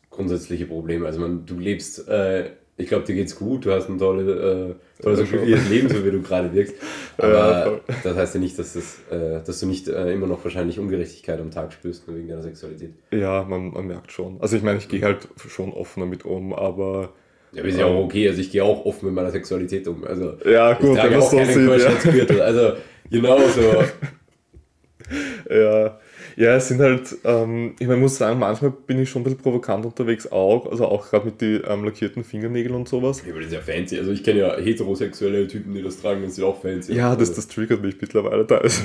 grundsätzliche Probleme. Also man, du lebst äh, ich glaube, dir geht's gut, du hast ein tolle, äh, tolles und glückliches Leben, so wie du gerade wirkst. Aber ja, das heißt ja nicht, dass, das, äh, dass du nicht äh, immer noch wahrscheinlich Ungerechtigkeit am Tag spürst, nur wegen deiner Sexualität. Ja, man, man merkt schon. Also ich meine, ich gehe halt schon offen damit um, aber. Ja, aber ist ja auch okay. Also ich gehe auch offen mit meiner Sexualität um. Also ja, gut, ich trage auch so sieht, ja. Also genau so. ja. Ja, es sind halt, ähm, ich meine, muss sagen, manchmal bin ich schon ein bisschen provokant unterwegs auch, also auch gerade mit den ähm, lackierten Fingernägeln und sowas. Ja, aber das ist ja fancy. Also ich kenne ja heterosexuelle Typen, die das tragen, das ist ja auch fancy. Ja, das, das triggert mich mittlerweile da. Also,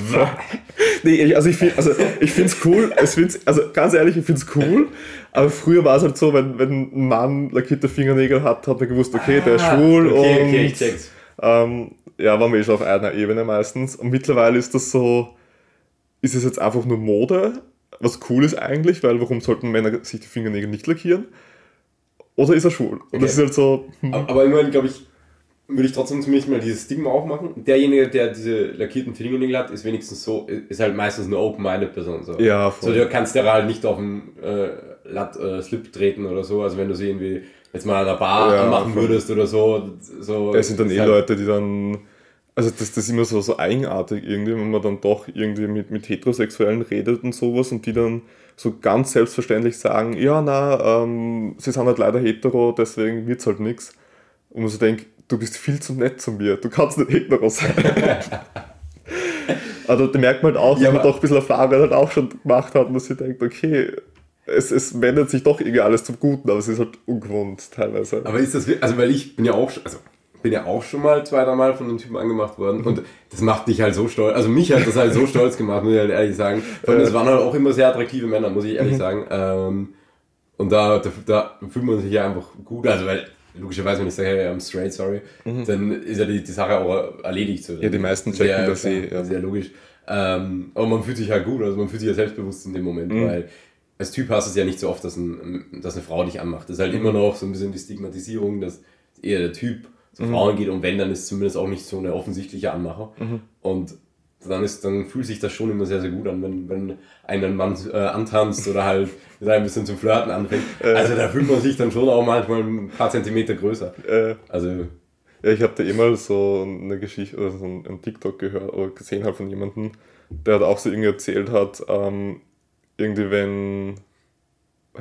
nee, also ich finde also ich finde es cool, ich find's, also ganz ehrlich, ich finde es cool, aber früher war es halt so, wenn, wenn ein Mann lackierte Fingernägel hat, hat man gewusst, okay, der ist ah, schwul okay, und okay, ich check's. Ähm, ja, waren wir eh schon auf einer Ebene meistens. Und mittlerweile ist das so, ist es jetzt einfach nur Mode, was cool ist eigentlich, weil warum sollten Männer sich die Fingernägel nicht lackieren? Oder ist er schwul? Und okay. das ist halt so. Hm. Aber immerhin, glaube ich, würde ich trotzdem zumindest mal dieses Stigma auch machen. Derjenige, der diese lackierten Fingernägel hat, ist wenigstens so, ist halt meistens eine open-minded Person. So. Ja, voll. So, du kannst ja halt nicht auf den äh, Latt, äh, Slip treten oder so. Also wenn du sie irgendwie jetzt mal an der Bar ja, anmachen voll. würdest oder so. so das sind dann eh halt Leute, die dann also das, das ist immer so, so eigenartig irgendwie, wenn man dann doch irgendwie mit, mit Heterosexuellen redet und sowas und die dann so ganz selbstverständlich sagen, ja, na, ähm, sie sind halt leider hetero, deswegen wird's halt nichts. Und man so denkt, du bist viel zu nett zu mir, du kannst nicht hetero sein. also da merkt man halt auch, ja, dass man doch ein bisschen Erfahrung halt auch schon gemacht hat und dass sie denkt, okay, es, es wendet sich doch irgendwie alles zum Guten, aber es ist halt ungewohnt teilweise. Aber ist das, also weil ich bin ja auch, also bin ja auch schon mal zwei, drei Mal von einem Typen angemacht worden und das macht dich halt so stolz, also mich hat das halt so stolz gemacht, muss ich halt ehrlich sagen. Und es waren halt auch immer sehr attraktive Männer, muss ich ehrlich mhm. sagen. Ähm, und da, da, da, fühlt man sich ja einfach gut, also weil logischerweise, wenn ich sage, hey, I'm straight, sorry, mhm. dann ist ja die, die Sache auch erledigt. So. Ja, die meisten checken sehr, das eh. Ja. Sehr logisch. Ähm, aber man fühlt sich halt gut, also man fühlt sich ja selbstbewusst in dem Moment, mhm. weil als Typ hast du es ja nicht so oft, dass, ein, dass eine Frau dich anmacht. Das ist halt mhm. immer noch so ein bisschen die Stigmatisierung, dass eher der Typ zu mhm. Frauen geht und wenn, dann ist es zumindest auch nicht so eine offensichtliche Anmacher. Mhm. Und dann, ist, dann fühlt sich das schon immer sehr, sehr gut an, wenn, wenn einen Mann äh, antanzt oder halt mit ein bisschen zum Flirten anfängt. Äh. Also da fühlt man sich dann schon auch manchmal ein paar Zentimeter größer. Äh. Also. Ja, ich habe da immer so eine Geschichte oder so ein, ein TikTok gehört oder gesehen halt von jemandem, der hat auch so irgendwie erzählt hat, ähm, irgendwie wenn,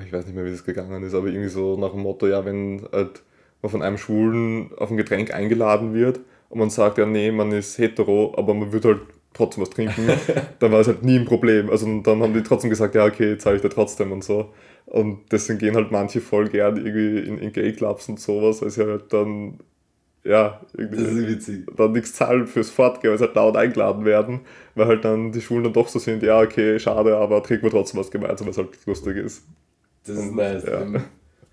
ich weiß nicht mehr, wie das gegangen ist, aber irgendwie so nach dem Motto, ja, wenn halt man von einem Schwulen auf ein Getränk eingeladen wird und man sagt, ja, nee, man ist hetero, aber man wird halt trotzdem was trinken, dann war es halt nie ein Problem. Also dann haben die trotzdem gesagt, ja, okay, zahle ich dir trotzdem und so. Und deswegen gehen halt manche voll gern irgendwie in, in Gay-Clubs und sowas, weil sie halt dann, ja, irgendwie dann nichts zahlen fürs Fortgehen, weil sie halt dauernd eingeladen werden, weil halt dann die Schwulen dann doch so sind, ja, okay, schade, aber trinken wir trotzdem was gemeinsam, was halt lustig ist. Das ist nice. Ja.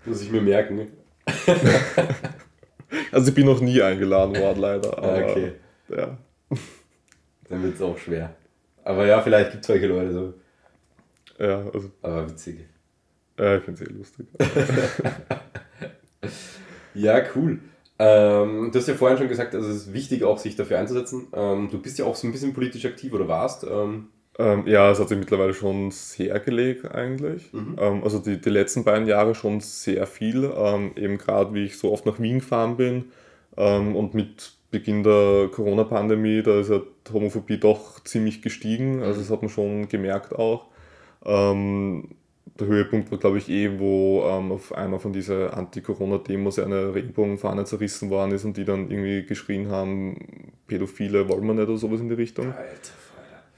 Muss ich mir merken. also ich bin noch nie eingeladen worden, leider. Ah, aber, okay. Ja. Dann wird es auch schwer. Aber ja, vielleicht gibt es solche Leute so. Ja, also. Aber witzig. Ja, ich finde es eh lustig. ja, cool. Ähm, du hast ja vorhin schon gesagt, also es ist wichtig auch, sich dafür einzusetzen. Ähm, du bist ja auch so ein bisschen politisch aktiv oder warst. Ähm, ähm, ja, es hat sich mittlerweile schon sehr gelegt eigentlich. Mhm. Ähm, also die, die letzten beiden Jahre schon sehr viel. Ähm, eben gerade wie ich so oft nach Wien gefahren bin ähm, und mit Beginn der Corona-Pandemie, da ist ja die Homophobie doch ziemlich gestiegen. Also das hat man schon gemerkt auch. Ähm, der Höhepunkt war, glaube ich, eh, wo ähm, auf einer von diesen Anti-Corona-Demos eine Regenbogenfahne zerrissen worden ist und die dann irgendwie geschrien haben, Pädophile wollen wir nicht oder sowas in die Richtung. Alter.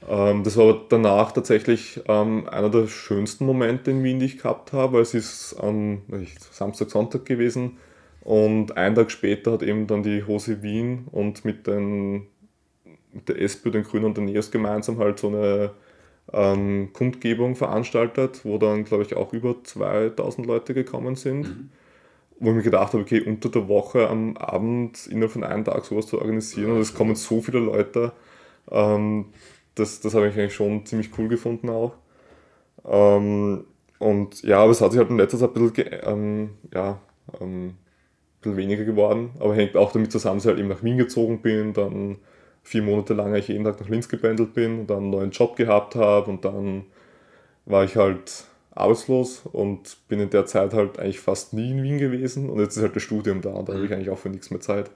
Ähm, das war aber danach tatsächlich ähm, einer der schönsten Momente in Wien, die ich gehabt habe, weil es ist am Samstag, Sonntag gewesen und einen Tag später hat eben dann die Hose Wien und mit, den, mit der SPÖ, den Grünen und der NEOS gemeinsam halt so eine ähm, Kundgebung veranstaltet, wo dann, glaube ich, auch über 2000 Leute gekommen sind. Mhm. Wo ich mir gedacht habe, okay, unter der Woche am Abend innerhalb von einem Tag sowas zu organisieren und es kommen so viele Leute, ähm, das, das habe ich eigentlich schon ziemlich cool gefunden auch. Ähm, und ja, aber es hat sich halt in letzter Zeit ein bisschen, ähm, ja, ähm, ein bisschen weniger geworden, aber hängt auch damit zusammen, dass ich halt eben nach Wien gezogen bin, dann vier Monate lang ich jeden Tag nach Linz gependelt bin und dann einen neuen Job gehabt habe und dann war ich halt arbeitslos und bin in der Zeit halt eigentlich fast nie in Wien gewesen und jetzt ist halt das Studium da und da habe ich mhm. eigentlich auch für nichts mehr Zeit.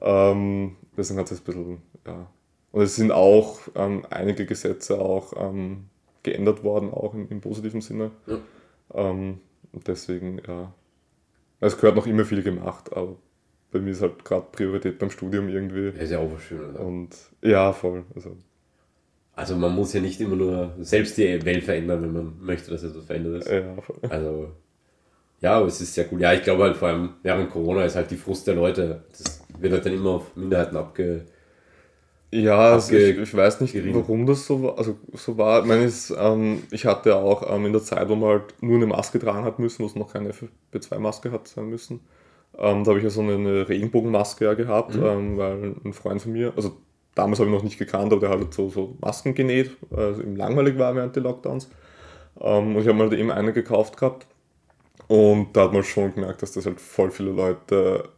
Ähm, deswegen hat es ein bisschen, ja. Und es sind auch ähm, einige Gesetze auch ähm, geändert worden, auch im, im positiven Sinne. Ja. Ähm, deswegen, ja. Es gehört noch immer viel gemacht, aber bei mir ist halt gerade Priorität beim Studium irgendwie. Ja, ist ja auch was Schönes. Und ja, voll. Also. also man muss ja nicht immer nur selbst die Welt verändern, wenn man möchte, dass etwas verändert ist. Ja, voll. Also ja, aber es ist sehr cool. Ja, ich glaube halt vor allem während Corona ist halt die Frust der Leute, das wird halt dann immer auf Minderheiten abge... Ja, also ich, ich, weiß nicht, gerieben. warum das so war. Also so war. Ich meine, es, ähm, ich hatte auch ähm, in der Zeit, wo man halt nur eine Maske tragen hat müssen, wo es noch keine FP2-Maske hat sein müssen, ähm, da habe ich ja so eine, eine Regenbogenmaske ja gehabt, mhm. ähm, weil ein Freund von mir, also damals habe ich noch nicht gekannt, aber der hat so, so Masken genäht, also ihm langweilig war während der Lockdowns. Ähm, und ich habe mal halt eben eine gekauft gehabt. Und da hat man schon gemerkt, dass das halt voll viele Leute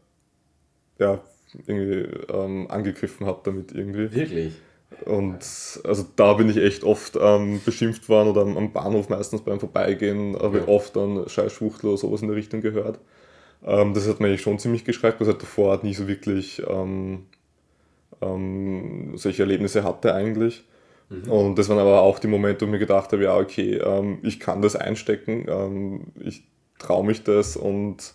ja, irgendwie ähm, angegriffen hat damit irgendwie. Wirklich? Und also da bin ich echt oft ähm, beschimpft worden oder am, Bahnhof meistens beim Vorbeigehen habe ich oft dann Scheiß Schwuchtel oder sowas in der Richtung gehört. Ähm, das hat mich schon ziemlich geschreckt, weil ich halt davor halt nie so wirklich ähm, ähm, solche Erlebnisse hatte eigentlich. Mhm. Und das waren aber auch die Momente, wo ich mir gedacht habe, ja, okay, ähm, ich kann das einstecken, ähm, ich traue mich das und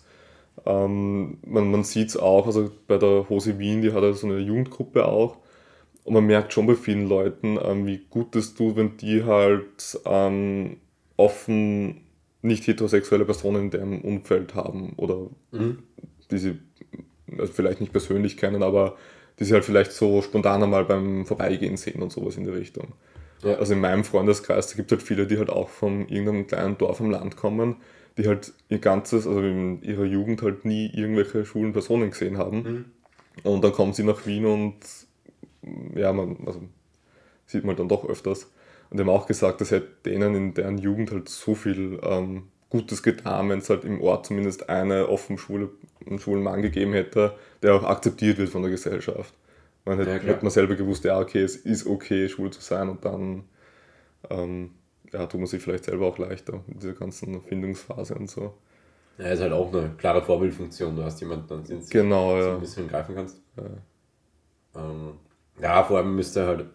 ähm, man, man sieht es auch, also bei der Hose Wien, die hat ja so eine Jugendgruppe auch. Und man merkt schon bei vielen Leuten, wie gut es tut, wenn die halt offen nicht heterosexuelle Personen in deren Umfeld haben oder mhm. die sie also vielleicht nicht persönlich kennen, aber die sie halt vielleicht so spontan einmal beim Vorbeigehen sehen und sowas in der Richtung. Ja. Also in meinem Freundeskreis, da gibt es halt viele, die halt auch von irgendeinem kleinen Dorf am Land kommen, die halt ihr ganzes, also in ihrer Jugend halt nie irgendwelche schwulen Personen gesehen haben. Mhm. Und dann kommen sie nach Wien und ja, man, also sieht man dann doch öfters. Und die haben auch gesagt, dass hätte denen in deren Jugend halt so viel ähm, Gutes getan, wenn es halt im Ort zumindest eine offen schwule, einen schwulen Mann gegeben hätte, der auch akzeptiert wird von der Gesellschaft. Man hätte, ja, hätte man selber gewusst, ja, okay, es ist okay, schwul zu sein und dann ähm, ja, tut man sich vielleicht selber auch leichter in dieser ganzen Erfindungsphase und so. Ja, ist halt auch eine klare Vorbildfunktion. Du hast jemanden, an den genau, ja. ein bisschen greifen kannst. Ja. Ähm, ja, vor allem müsste halt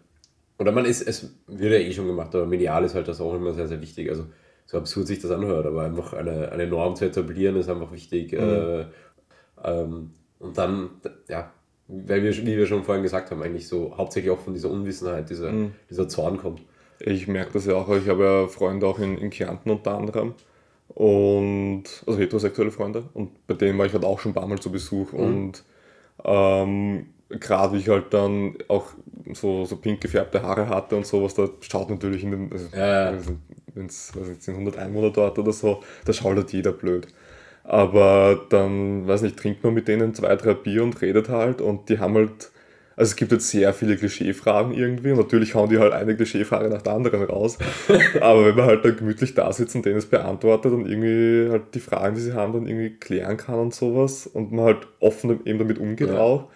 oder man ist, es wird ja eh schon gemacht, aber medial ist halt das auch immer sehr, sehr wichtig. Also so absurd sich das anhört, aber einfach eine, eine Norm zu etablieren ist einfach wichtig. Mhm. Äh, ähm, und dann, ja, weil wir, wie wir schon vorhin gesagt haben, eigentlich so hauptsächlich auch von dieser Unwissenheit, dieser, mhm. dieser Zorn kommt. Ich merke das ja auch, ich habe ja Freunde auch in, in Kärnten unter anderem und also heterosexuelle Freunde und bei denen war ich halt auch schon ein paar Mal zu Besuch mhm. und ähm, gerade wie ich halt dann auch so, so pink gefärbte Haare hatte und sowas, da schaut natürlich in den, also, ja. wenn es 100 Einwohner dort oder so, da schaut halt jeder blöd. Aber dann, weiß nicht, trinkt man mit denen zwei, drei Bier und redet halt und die haben halt, also es gibt jetzt sehr viele Klischeefragen irgendwie und natürlich hauen die halt eine Klischeefrage nach der anderen raus. Aber wenn man halt dann gemütlich da sitzt und denen es beantwortet und irgendwie halt die Fragen, die sie haben, dann irgendwie klären kann und sowas und man halt offen eben damit umgeht ja. auch,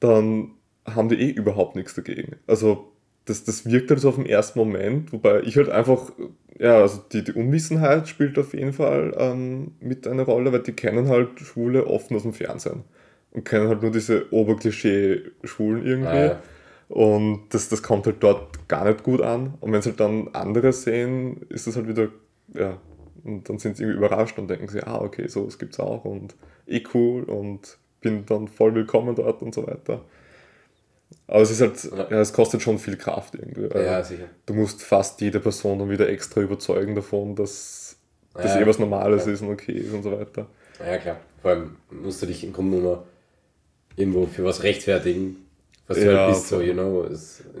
dann haben die eh überhaupt nichts dagegen. Also das, das wirkt halt so auf den ersten Moment, wobei ich halt einfach, ja, also die, die Unwissenheit spielt auf jeden Fall ähm, mit einer Rolle, weil die kennen halt Schwule offen aus dem Fernsehen und kennen halt nur diese Oberklischee-Schwulen irgendwie. Ah, ja. Und das, das kommt halt dort gar nicht gut an. Und wenn sie halt dann andere sehen, ist das halt wieder, ja, und dann sind sie irgendwie überrascht und denken sich, ah, okay, so was gibt's auch und eh cool und bin dann voll willkommen dort und so weiter. Aber es ist halt, ja. es kostet schon viel Kraft irgendwie. Ja, sicher. Du musst fast jede Person dann wieder extra überzeugen davon, dass das ja, eh was Normales ja. ist und okay ist und so weiter. Ja, klar. Vor allem musst du dich im Grunde nur irgendwo für was rechtfertigen, was du halt bist, so, you know.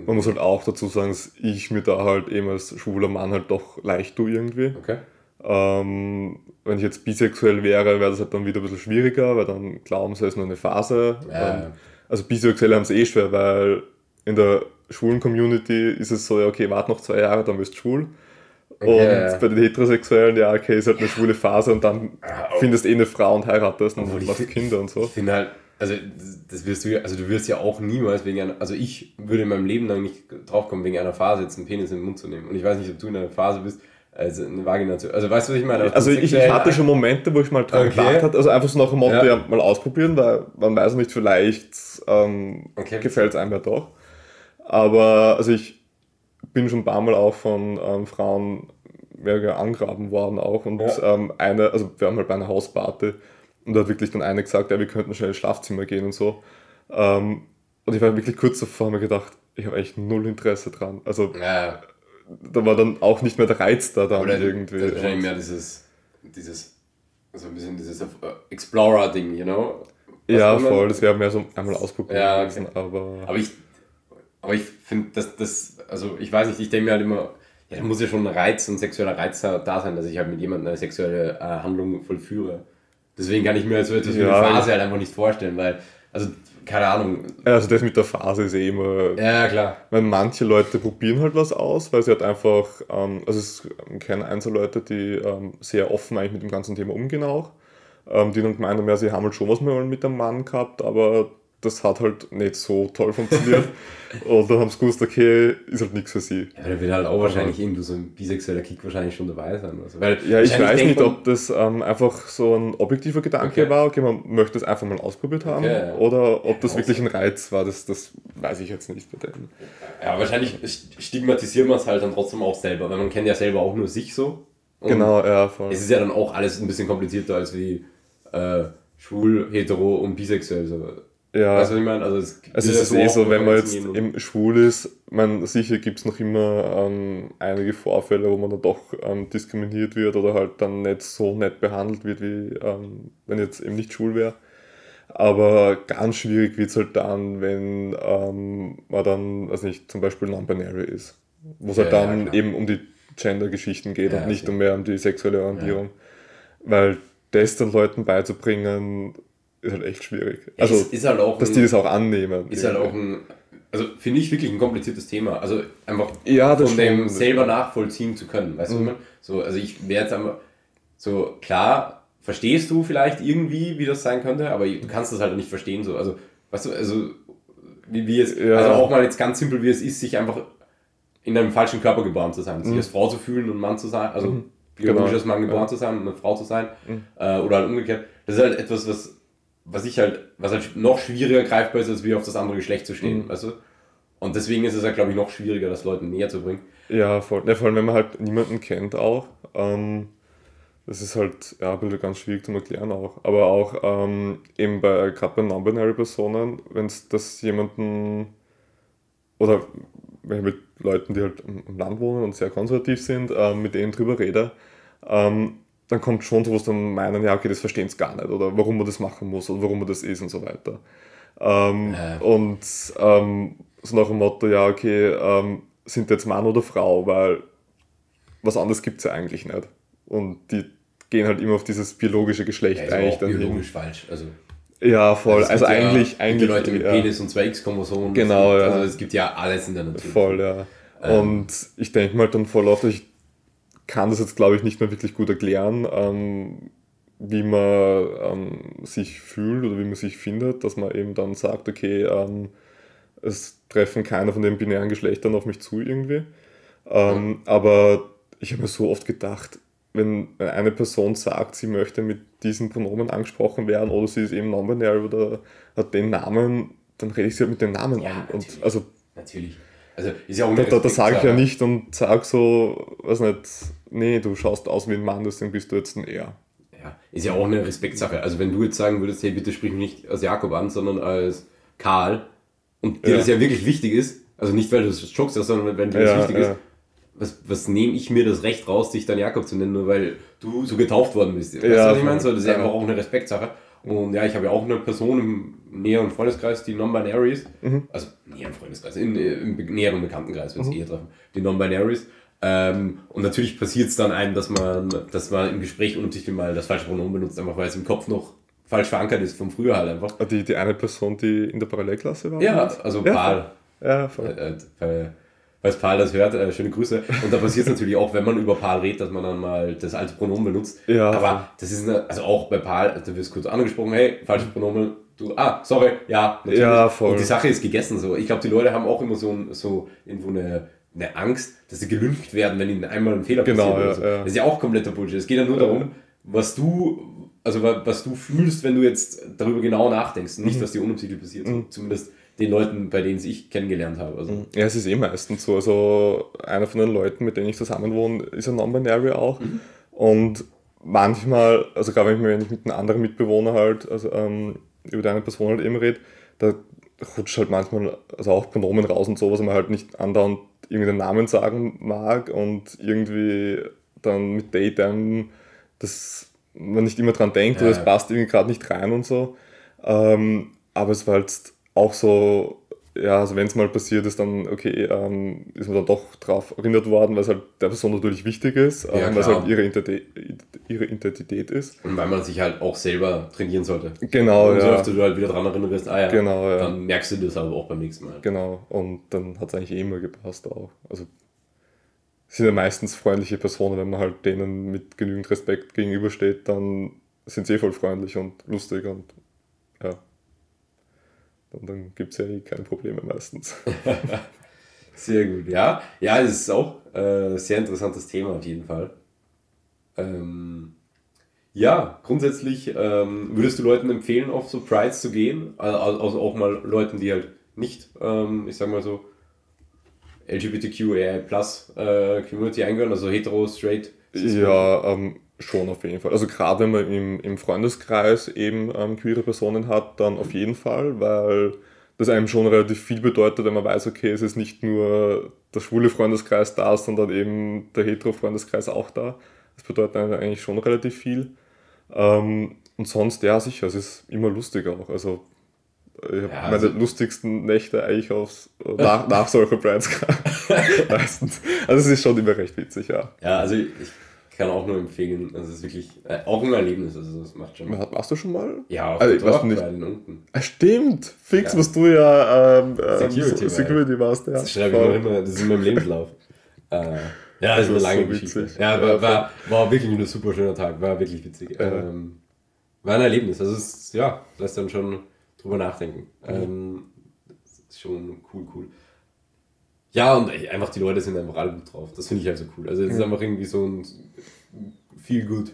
Man muss halt auch dazu sagen, dass ich mir da halt eben als schwuler Mann halt doch leicht tue irgendwie. Okay. Ähm, wenn ich jetzt bisexuell wäre, wäre das halt dann wieder ein bisschen schwieriger, weil dann glauben sie, es ist nur eine Phase. Ja. Also Bisexuelle haben es eh schwer, weil in der schwulen Community ist es so, ja, okay, warte noch zwei Jahre, dann wirst du schwul. Und ja. bei den Heterosexuellen, ja, okay, ist halt eine schwule Phase und dann ja, findest du eh eine Frau und heiratest und machst Kinder und so. Ich finde halt, also das wirst du, also du wirst ja auch niemals wegen einer, also ich würde in meinem Leben lang nicht draufkommen, wegen einer Phase jetzt einen Penis in den Mund zu nehmen. Und ich weiß nicht, ob du in einer Phase bist, also eine Vagina zu. Also weißt du, was ich meine? Also ich, ich hatte schon Momente, wo ich mal dran okay. gedacht habe, also einfach so nach dem Motto, ja. ja. mal ausprobieren, weil man weiß nicht, vielleicht ähm, okay. gefällt es einem ja doch. Aber also ich bin schon ein paar Mal auch von ähm, Frauen mehr angraben worden auch und ja. ähm, eine, also wir haben halt bei einer Hausparty und da hat wirklich dann eine gesagt, ja, wir könnten schnell ins Schlafzimmer gehen und so. Ähm, und ich war wirklich kurz davor, mir gedacht, ich habe echt null Interesse dran. Also ja da war dann auch nicht mehr der Reiz da dann Oder irgendwie. Das ist wahrscheinlich mehr dieses, dieses, also ein bisschen dieses Explorer-Ding, you know? Was ja, voll, das wäre mehr so einmal ausprobieren ja, okay. aber... Aber ich, aber ich finde, dass das, also ich weiß nicht, ich denke mir halt immer, ja, da muss ja schon ein Reiz, ein sexueller Reiz da sein, dass ich halt mit jemandem eine sexuelle äh, Handlung vollführe. Deswegen kann ich mir so etwas ja, wie eine Phase halt einfach nicht vorstellen, weil, also keine Ahnung. Also das mit der Phase ist eh immer. Ja, klar. Weil manche Leute probieren halt was aus, weil sie halt einfach, ähm, also es kennen Einzelleute, die ähm, sehr offen eigentlich mit dem ganzen Thema umgehen auch. Ähm, die dann gemeint haben, ja, sie haben halt schon was mit einem Mann gehabt, aber das hat halt nicht so toll funktioniert. und dann haben sie gewusst, okay, ist halt nichts für sie. Ja, da wird halt auch wahrscheinlich irgendwo so ein bisexueller Kick wahrscheinlich schon dabei sein. Also, weil ja, ich weiß nicht, ob das ähm, einfach so ein objektiver Gedanke okay. war, okay, man möchte es einfach mal ausprobiert haben, okay, ja. oder ob das wirklich ein Reiz war, das, das weiß ich jetzt nicht bei denen. Ja, wahrscheinlich stigmatisiert man es halt dann trotzdem auch selber, weil man kennt ja selber auch nur sich so. genau, ja, voll. Es ist ja dann auch alles ein bisschen komplizierter als wie äh, schwul, hetero und bisexuell. So ja. Was ich meine? Also es, also es ist eh so, wenn man jetzt im schwul ist, man, sicher gibt es noch immer ähm, einige Vorfälle, wo man dann doch ähm, diskriminiert wird oder halt dann nicht so nett behandelt wird, wie ähm, wenn jetzt eben nicht schwul wäre. Aber ganz schwierig wird es halt dann, wenn ähm, man dann, also nicht, zum Beispiel non-binary ist. Wo es ja, halt dann ja, eben um die Gender-Geschichten geht ja, und nicht mehr um die sexuelle Orientierung. Weil das dann Leuten beizubringen, ist halt echt schwierig. Also, ist, ist halt dass ein, die das auch annehmen. Ist halt auch ein, also finde ich wirklich ein kompliziertes Thema. Also einfach ja, von dem selber nachvollziehen zu können. Weißt mhm. du, so, also ich wäre jetzt einfach so, klar, verstehst du vielleicht irgendwie, wie das sein könnte, aber du kannst das halt nicht verstehen. So. Also, weißt du, also wie, wie es, ja. also auch mal jetzt ganz simpel, wie es ist, sich einfach in einem falschen Körper geboren zu sein, sich mhm. als Frau zu fühlen und Mann zu sein, also mhm. biologisch genau. als Mann geboren ja. zu sein und eine Frau zu sein, mhm. äh, oder halt umgekehrt. Das ist halt etwas, was was ich halt, was halt noch schwieriger greifbar ist, als wie auf das andere Geschlecht zu stehen, mhm. weißt du? Und deswegen ist es halt, glaube ich, noch schwieriger, das Leuten näher zu bringen. Ja, voll. Ja, vor allem, wenn man halt niemanden kennt auch. Ähm, das ist halt ja, ein bisschen ganz schwierig zu erklären auch. Aber auch ähm, eben bei, gerade bei Non-Binary-Personen, wenn es das jemanden oder wenn ich mit Leuten, die halt im Land wohnen und sehr konservativ sind, ähm, mit denen drüber rede, ähm, dann kommt schon sowas, dann meinen, ja, okay, das verstehen sie gar nicht oder warum man das machen muss oder warum man das ist und so weiter. Ähm, äh. Und ähm, so nach dem Motto, ja, okay, ähm, sind jetzt Mann oder Frau, weil was anderes gibt es ja eigentlich nicht. Und die gehen halt immer auf dieses biologische Geschlecht ja, eigentlich dann biologisch hin. falsch. Also, ja, voll. Also, also eigentlich, ja, eigentlich. Die Leute mit ja. Penis und zwei X-Chromosomen. Genau, ja. Also es gibt ja alles in der Natur. Voll, ja. Ähm. Und ich denke mal dann voll oft, ich kann das jetzt, glaube ich, nicht mehr wirklich gut erklären, ähm, wie man ähm, sich fühlt oder wie man sich findet, dass man eben dann sagt, okay, ähm, es treffen keiner von den binären Geschlechtern auf mich zu irgendwie. Mhm. Aber ich habe mir so oft gedacht, wenn eine Person sagt, sie möchte mit diesen Pronomen angesprochen werden oder sie ist eben non-binary oder hat den Namen, dann rede ich sie halt mit dem Namen ja, an. Natürlich. Und also natürlich. Also ist ja auch Da, da, da sage ich ja nicht und sage so, weiß nicht, nee, du schaust aus wie ein Mann, deswegen bist du jetzt ein Er. Ja, ist ja auch eine Respektsache. Also wenn du jetzt sagen würdest, hey, bitte sprich mich nicht als Jakob an, sondern als Karl, und dir Ja. das ja wirklich wichtig ist, also nicht weil du es jokst, sondern wenn dir das Ja, wichtig ja. ist, was, was nehme ich mir das Recht raus, dich dann Jakob zu nennen, nur weil du so getauft worden bist? Weißt Ja, du, was ich meine? So, das ist ja Ja. einfach auch eine Respektsache. Und ja, ich habe ja auch eine Person im näheren Freundeskreis, die non-binary ist. Mhm. Also näheren Freundeskreis, in, im näheren Bekanntenkreis, wenn es eher treffen. Die non-binaries. Ähm, und natürlich passiert es dann einem, dass man, dass man im Gespräch unabsichtlich mal das falsche Pronomen benutzt, einfach weil es im Kopf noch falsch verankert ist von früher halt einfach. Die, die eine Person, die in der Parallelklasse war? Ja, oder? also ja, Paul. Ja, voll. Äh, äh, weil, falls Paul das hört, äh, schöne Grüße. Und da passiert es natürlich auch, wenn man über Paul redet, dass man dann mal das alte Pronomen benutzt. Ja. Aber das ist, eine, also auch bei Paul, da wirst kurz angesprochen, hey, falsches Pronomen, du, ah, sorry, ja, natürlich. Ja, voll. Und die Sache ist gegessen so. Ich glaube, die Leute haben auch immer so, so irgendwo eine, eine Angst, dass sie gelüncht werden, wenn ihnen einmal ein Fehler Genau, passiert. oder ja, so. ja. Das ist ja auch kompletter Bullshit. Es geht ja nur darum, was du, also wa- was du fühlst, wenn du jetzt darüber genau nachdenkst. Mhm. Nicht, was dir unabsichtlich passiert. So, zumindest den Leuten, bei denen ich kennengelernt habe. Also, Ja, es ist eh meistens so. Also einer von den Leuten, mit denen ich zusammenwohne, ist ein Non-Binary auch. Und manchmal, also gerade wenn ich, wenn ich mit einem anderen Mitbewohner halt, also ähm, über deine Person halt eben rede, da rutscht halt manchmal also auch Pronomen raus und so, was man halt nicht andauernd irgendwie den Namen sagen mag und irgendwie dann mit Daytime das man nicht immer dran denkt Ja, oder es passt irgendwie gerade nicht rein und so. Ähm, aber es war jetzt auch so, ja, also wenn es mal passiert ist, dann okay, ähm, ist man dann doch drauf erinnert worden, weil es halt der Person natürlich wichtig ist, ähm, weil es halt ihre, Identität, ihre Identität ist. und weil man sich halt auch selber trainieren sollte. Genau, und so ja. öfter du halt wieder dran erinnerst, ah ja, Genau, ja. dann merkst du das aber auch beim nächsten Mal. Genau, und dann hat es eigentlich eh immer gepasst auch. Also sind ja meistens freundliche Personen, wenn man halt denen mit genügend Respekt gegenübersteht, dann sind sie eh voll freundlich und lustig und ja. Und dann gibt es ja eh keine Probleme meistens. Sehr gut, ja. Ja, es ist auch äh, ein sehr interessantes Thema auf jeden Fall. Ähm, ja, grundsätzlich ähm, würdest du Leuten empfehlen, auf so Prides zu gehen? Also, also auch mal Leuten, die halt nicht, ähm, ich sag mal so, LGBTQIA plus äh, Community eingehören, also hetero, straight. Ja, ähm, schon auf jeden Fall. Also gerade wenn man im, im Freundeskreis eben ähm, queere Personen hat, dann auf jeden Fall, weil das einem schon relativ viel bedeutet, wenn man weiß, okay, es ist nicht nur der schwule Freundeskreis da, sondern eben der hetero Freundeskreis auch da. Das bedeutet einem eigentlich schon relativ viel. Ähm, und sonst, ja, sicher, es ist immer lustig auch. Also ich habe Ja, meine also- lustigsten Nächte eigentlich aufs, nach, nach solcher Brides gehabt. Meistens. Also es ist schon immer recht witzig, ja. Ja, also ich kann auch nur empfehlen, also es ist wirklich äh, auch ein Erlebnis, also es macht schon. War- Warst du schon mal? Ja, auf Also, weiß nicht. Unten. Ah, stimmt, fix, Ja. was du ja ähm, ähm, Security Security warst. Ja. Das schreibe ich noch immer, das ist in meinem Lebenslauf. äh, ja, das ist eine lange so Geschichte. witzig. Ja, Ja, war, war, war wirklich ein super schöner Tag, war wirklich witzig. Ähm, war ein Erlebnis, also es ist, ja, lässt dann schon drüber nachdenken. Ähm, das ist schon cool, cool. Ja, und einfach die Leute sind einfach alle gut drauf. Das finde ich halt so cool. Also es ist einfach irgendwie so ein viel gut.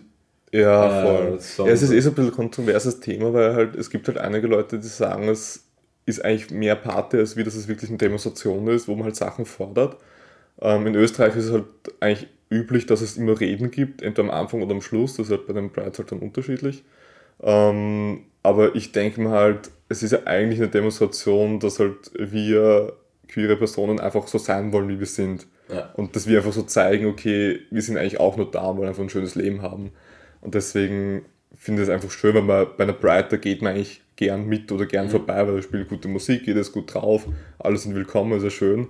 Ja, Äh, voll. so- ja, es ist eh so ein bisschen kontroverses Thema, weil halt es gibt halt einige Leute, die sagen, es ist eigentlich mehr Party, als wie dass es wirklich eine Demonstration ist, wo man halt Sachen fordert. Ähm, in Österreich ist es halt eigentlich üblich, dass es immer Reden gibt, entweder am Anfang oder am Schluss. Das ist halt bei den Brides halt dann unterschiedlich. Ähm, aber ich denke mir halt, es ist ja eigentlich eine Demonstration, dass halt wir queere Personen einfach so sein wollen, wie wir sind. Ja. Und dass wir einfach so zeigen, okay, wir sind eigentlich auch nur da und wollen einfach ein schönes Leben haben. Und deswegen finde ich es einfach schön, wenn man bei einer Pride, da geht man eigentlich gern mit oder gern vorbei, weil da spielt gute Musik, jeder ist gut drauf, alle sind willkommen, ist ja schön.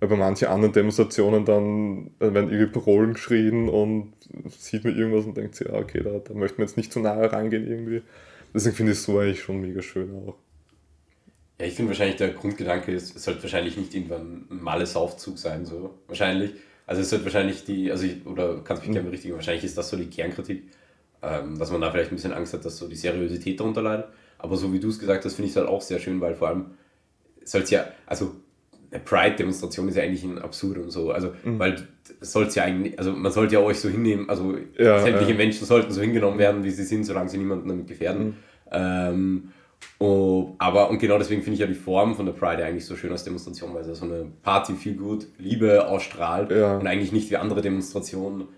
Weil bei manchen anderen Demonstrationen dann werden ihre Parolen geschrien und sieht man irgendwas und denkt sich, ja, okay, da, da möchte man jetzt nicht zu nahe rangehen irgendwie. Deswegen finde ich es so eigentlich schon mega schön auch. Ja, ich finde wahrscheinlich der Grundgedanke ist, es sollte wahrscheinlich nicht irgendwann ein Males-Aufzug sein, so. Wahrscheinlich. Also es sollte wahrscheinlich die, also ich, oder kannst mich gerne berichtigen, wahrscheinlich ist das so die Kernkritik, ähm, dass man da vielleicht ein bisschen Angst hat, dass so die Seriosität darunter leidet. Aber so wie du es gesagt hast, finde ich es halt auch sehr schön, weil vor allem soll es ja, also eine Pride-Demonstration ist ja eigentlich ein Absurd und so. Also, weil es soll ja eigentlich, also man sollte ja euch so hinnehmen, also Ja, sämtliche ja. Menschen sollten so hingenommen werden, wie sie sind, solange sie niemanden damit gefährden. Ähm, oh, aber, und genau deswegen finde ich ja die Form von der Pride eigentlich so schön als Demonstration, weil es ja so eine Party viel gut, Liebe ausstrahlt Ja. und eigentlich nicht wie andere Demonstrationen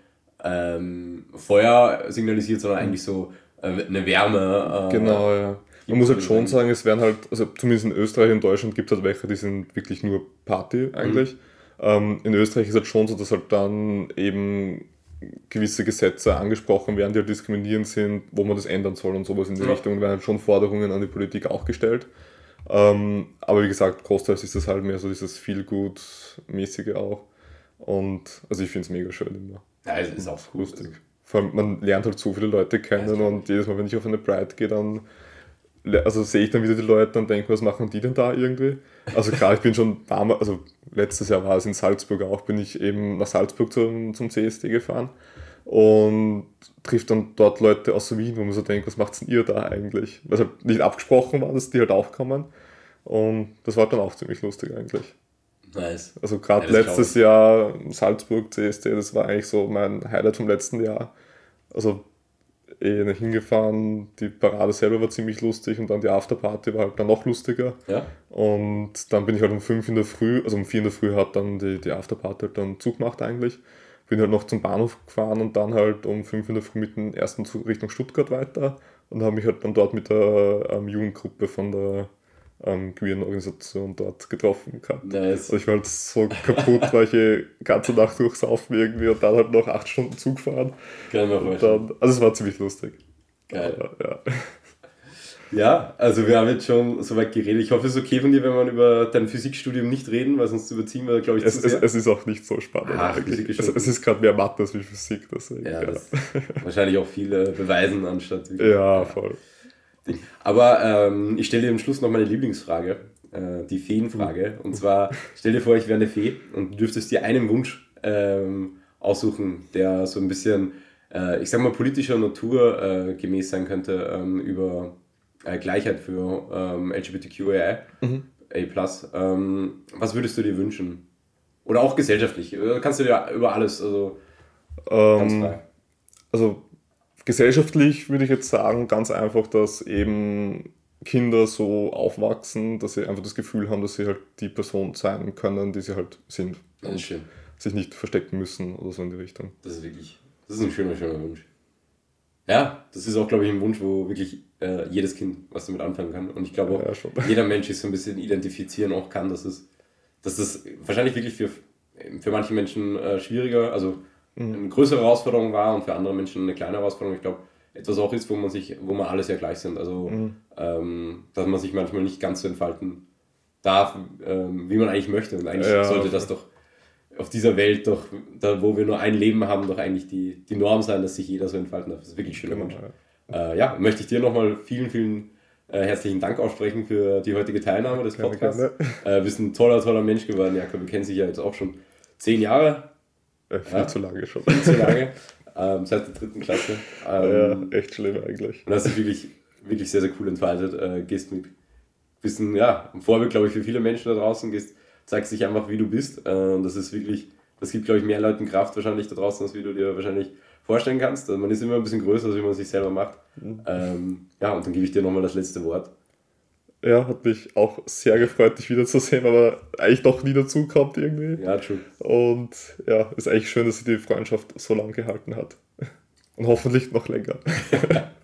ähm, Feuer signalisiert, sondern eigentlich so äh, eine Wärme. Äh, Genau, ja. Man muss halt schon sagen, es werden halt, also zumindest in Österreich und Deutschland gibt es halt welche, die sind wirklich nur Party eigentlich. Mhm. Ähm, in Österreich ist es halt schon so, dass halt dann eben gewisse Gesetze angesprochen werden, die halt diskriminierend sind, wo man das ändern soll und sowas in die ja. Richtung, werden halt schon Forderungen an die Politik auch gestellt. Ähm, aber wie gesagt, großteils ist das halt mehr so dieses Feelgood-mäßige auch. Und also ich finde es mega schön immer. Ja, es ist auch lustig. Also. Vor allem, man lernt halt so viele Leute kennen und jedes Mal, wenn ich auf eine Pride gehe, dann also sehe ich dann wieder die Leute und denke, was machen die denn da irgendwie? Also klar, ich bin schon damals, also letztes Jahr war es in Salzburg auch, bin ich eben nach Salzburg zum, zum CSD gefahren und trifft dann dort Leute aus Wien, wo man so denkt, was macht denn ihr da eigentlich? Weil es halt nicht abgesprochen war, dass die halt auch kommen. Und das war dann auch ziemlich lustig eigentlich. Nice. Also gerade ja, letztes Jahr Salzburg CSD, das war eigentlich so mein Highlight vom letzten Jahr. Also eh hingefahren, die Parade selber war ziemlich lustig und dann die Afterparty war halt dann noch lustiger. Ja. Und dann bin ich halt um 5 in der Früh, also um 4 in der Früh hat dann die, die Afterparty halt dann Zug gemacht eigentlich. Bin halt noch zum Bahnhof gefahren und dann halt um 5 in der Früh mit dem ersten Zug Richtung Stuttgart weiter und habe mich halt dann dort mit der ähm, Jugendgruppe von der ähm, queeren Organisation dort getroffen gehabt. Nice. Also ich war halt so kaputt, weil ich die ganze Nacht durchsaufen irgendwie und dann halt noch acht Stunden Zug fahren. Kann man Also es war ziemlich lustig. Geil. Aber, ja. Ja, also wir haben jetzt schon so weit geredet. Ich hoffe, es ist okay von dir, wenn wir über dein Physikstudium nicht reden, weil sonst überziehen wir, glaube ich, es, es, es, ist auch nicht so spannend. Ach, Physik ist es, es ist gerade mehr Mathe als wie Physik. Deswegen, ja, ja. wahrscheinlich auch viele beweisen anstatt... Ja, voll. Ding. Aber ähm, ich stelle dir am Schluss noch meine Lieblingsfrage, äh, die Feenfrage. Und zwar, stell dir vor, ich wäre eine Fee und du dürftest dir einen Wunsch ähm, aussuchen, der so ein bisschen, äh, ich sag mal, politischer Natur äh, gemäß sein könnte ähm, über äh, Gleichheit für ähm, LGBTQIA. Mhm. A+. Ähm, was würdest du dir wünschen? Oder auch gesellschaftlich. Äh, kannst du dir über alles, also ganz ähm, frei. Also gesellschaftlich würde ich jetzt sagen, ganz einfach, dass eben Kinder so aufwachsen, dass sie einfach das Gefühl haben, dass sie halt die Person sein können, die sie halt sind. Das ist schön. Sich nicht verstecken müssen oder so in die Richtung. Das ist wirklich, das ist ein schöner, schöner Wunsch. Ja, das ist auch, glaube ich, ein Wunsch, wo wirklich äh, jedes Kind was damit anfangen kann. Und ich glaube auch, ja, jeder Mensch sich so ein bisschen identifizieren auch kann, dass es, dass das wahrscheinlich wirklich für, für manche Menschen äh, schwieriger, also. Eine größere Herausforderung war und für andere Menschen eine kleine Herausforderung. Ich glaube, etwas auch ist, wo man sich, wo man alles ja gleich sind. Also mhm. ähm, dass man sich manchmal nicht ganz so entfalten darf, ähm, wie man eigentlich möchte. Und eigentlich ja, sollte das doch auf dieser Welt doch, da wo wir nur ein Leben haben, doch eigentlich die, die Norm sein, dass sich jeder so entfalten darf. Das ist wirklich schön. Genau, ja. Äh, ja, möchte ich dir nochmal vielen, vielen äh, herzlichen Dank aussprechen für die heutige Teilnahme des Podcasts. Äh, du bist ein toller, toller Mensch geworden, Jakob. Wir kennen sich ja jetzt auch schon zehn Jahre. Äh, viel ja? zu lange schon. Viel zu lange. ähm, seit der dritten Klasse. Ähm, ja, echt schlimm eigentlich. Und hast dich wirklich, wirklich sehr, sehr cool entfaltet. Äh, gehst mit, bist ein, ja, ein Vorbild, glaube ich, für viele Menschen da draußen. Gehst, zeigst dich einfach, wie du bist. Äh, das ist wirklich, das gibt, glaube ich, mehr Leuten Kraft wahrscheinlich da draußen, als wie du dir wahrscheinlich vorstellen kannst. Also man ist immer ein bisschen größer, als wie man sich selber macht. Mhm. Ähm, ja, und dann gebe ich dir nochmal das letzte Wort. Ja, hat mich auch sehr gefreut, dich wiederzusehen, aber eigentlich doch nie dazu kommt irgendwie. Ja, true. Und ja, ist eigentlich schön, dass sie die Freundschaft so lange gehalten hat. Und hoffentlich noch länger.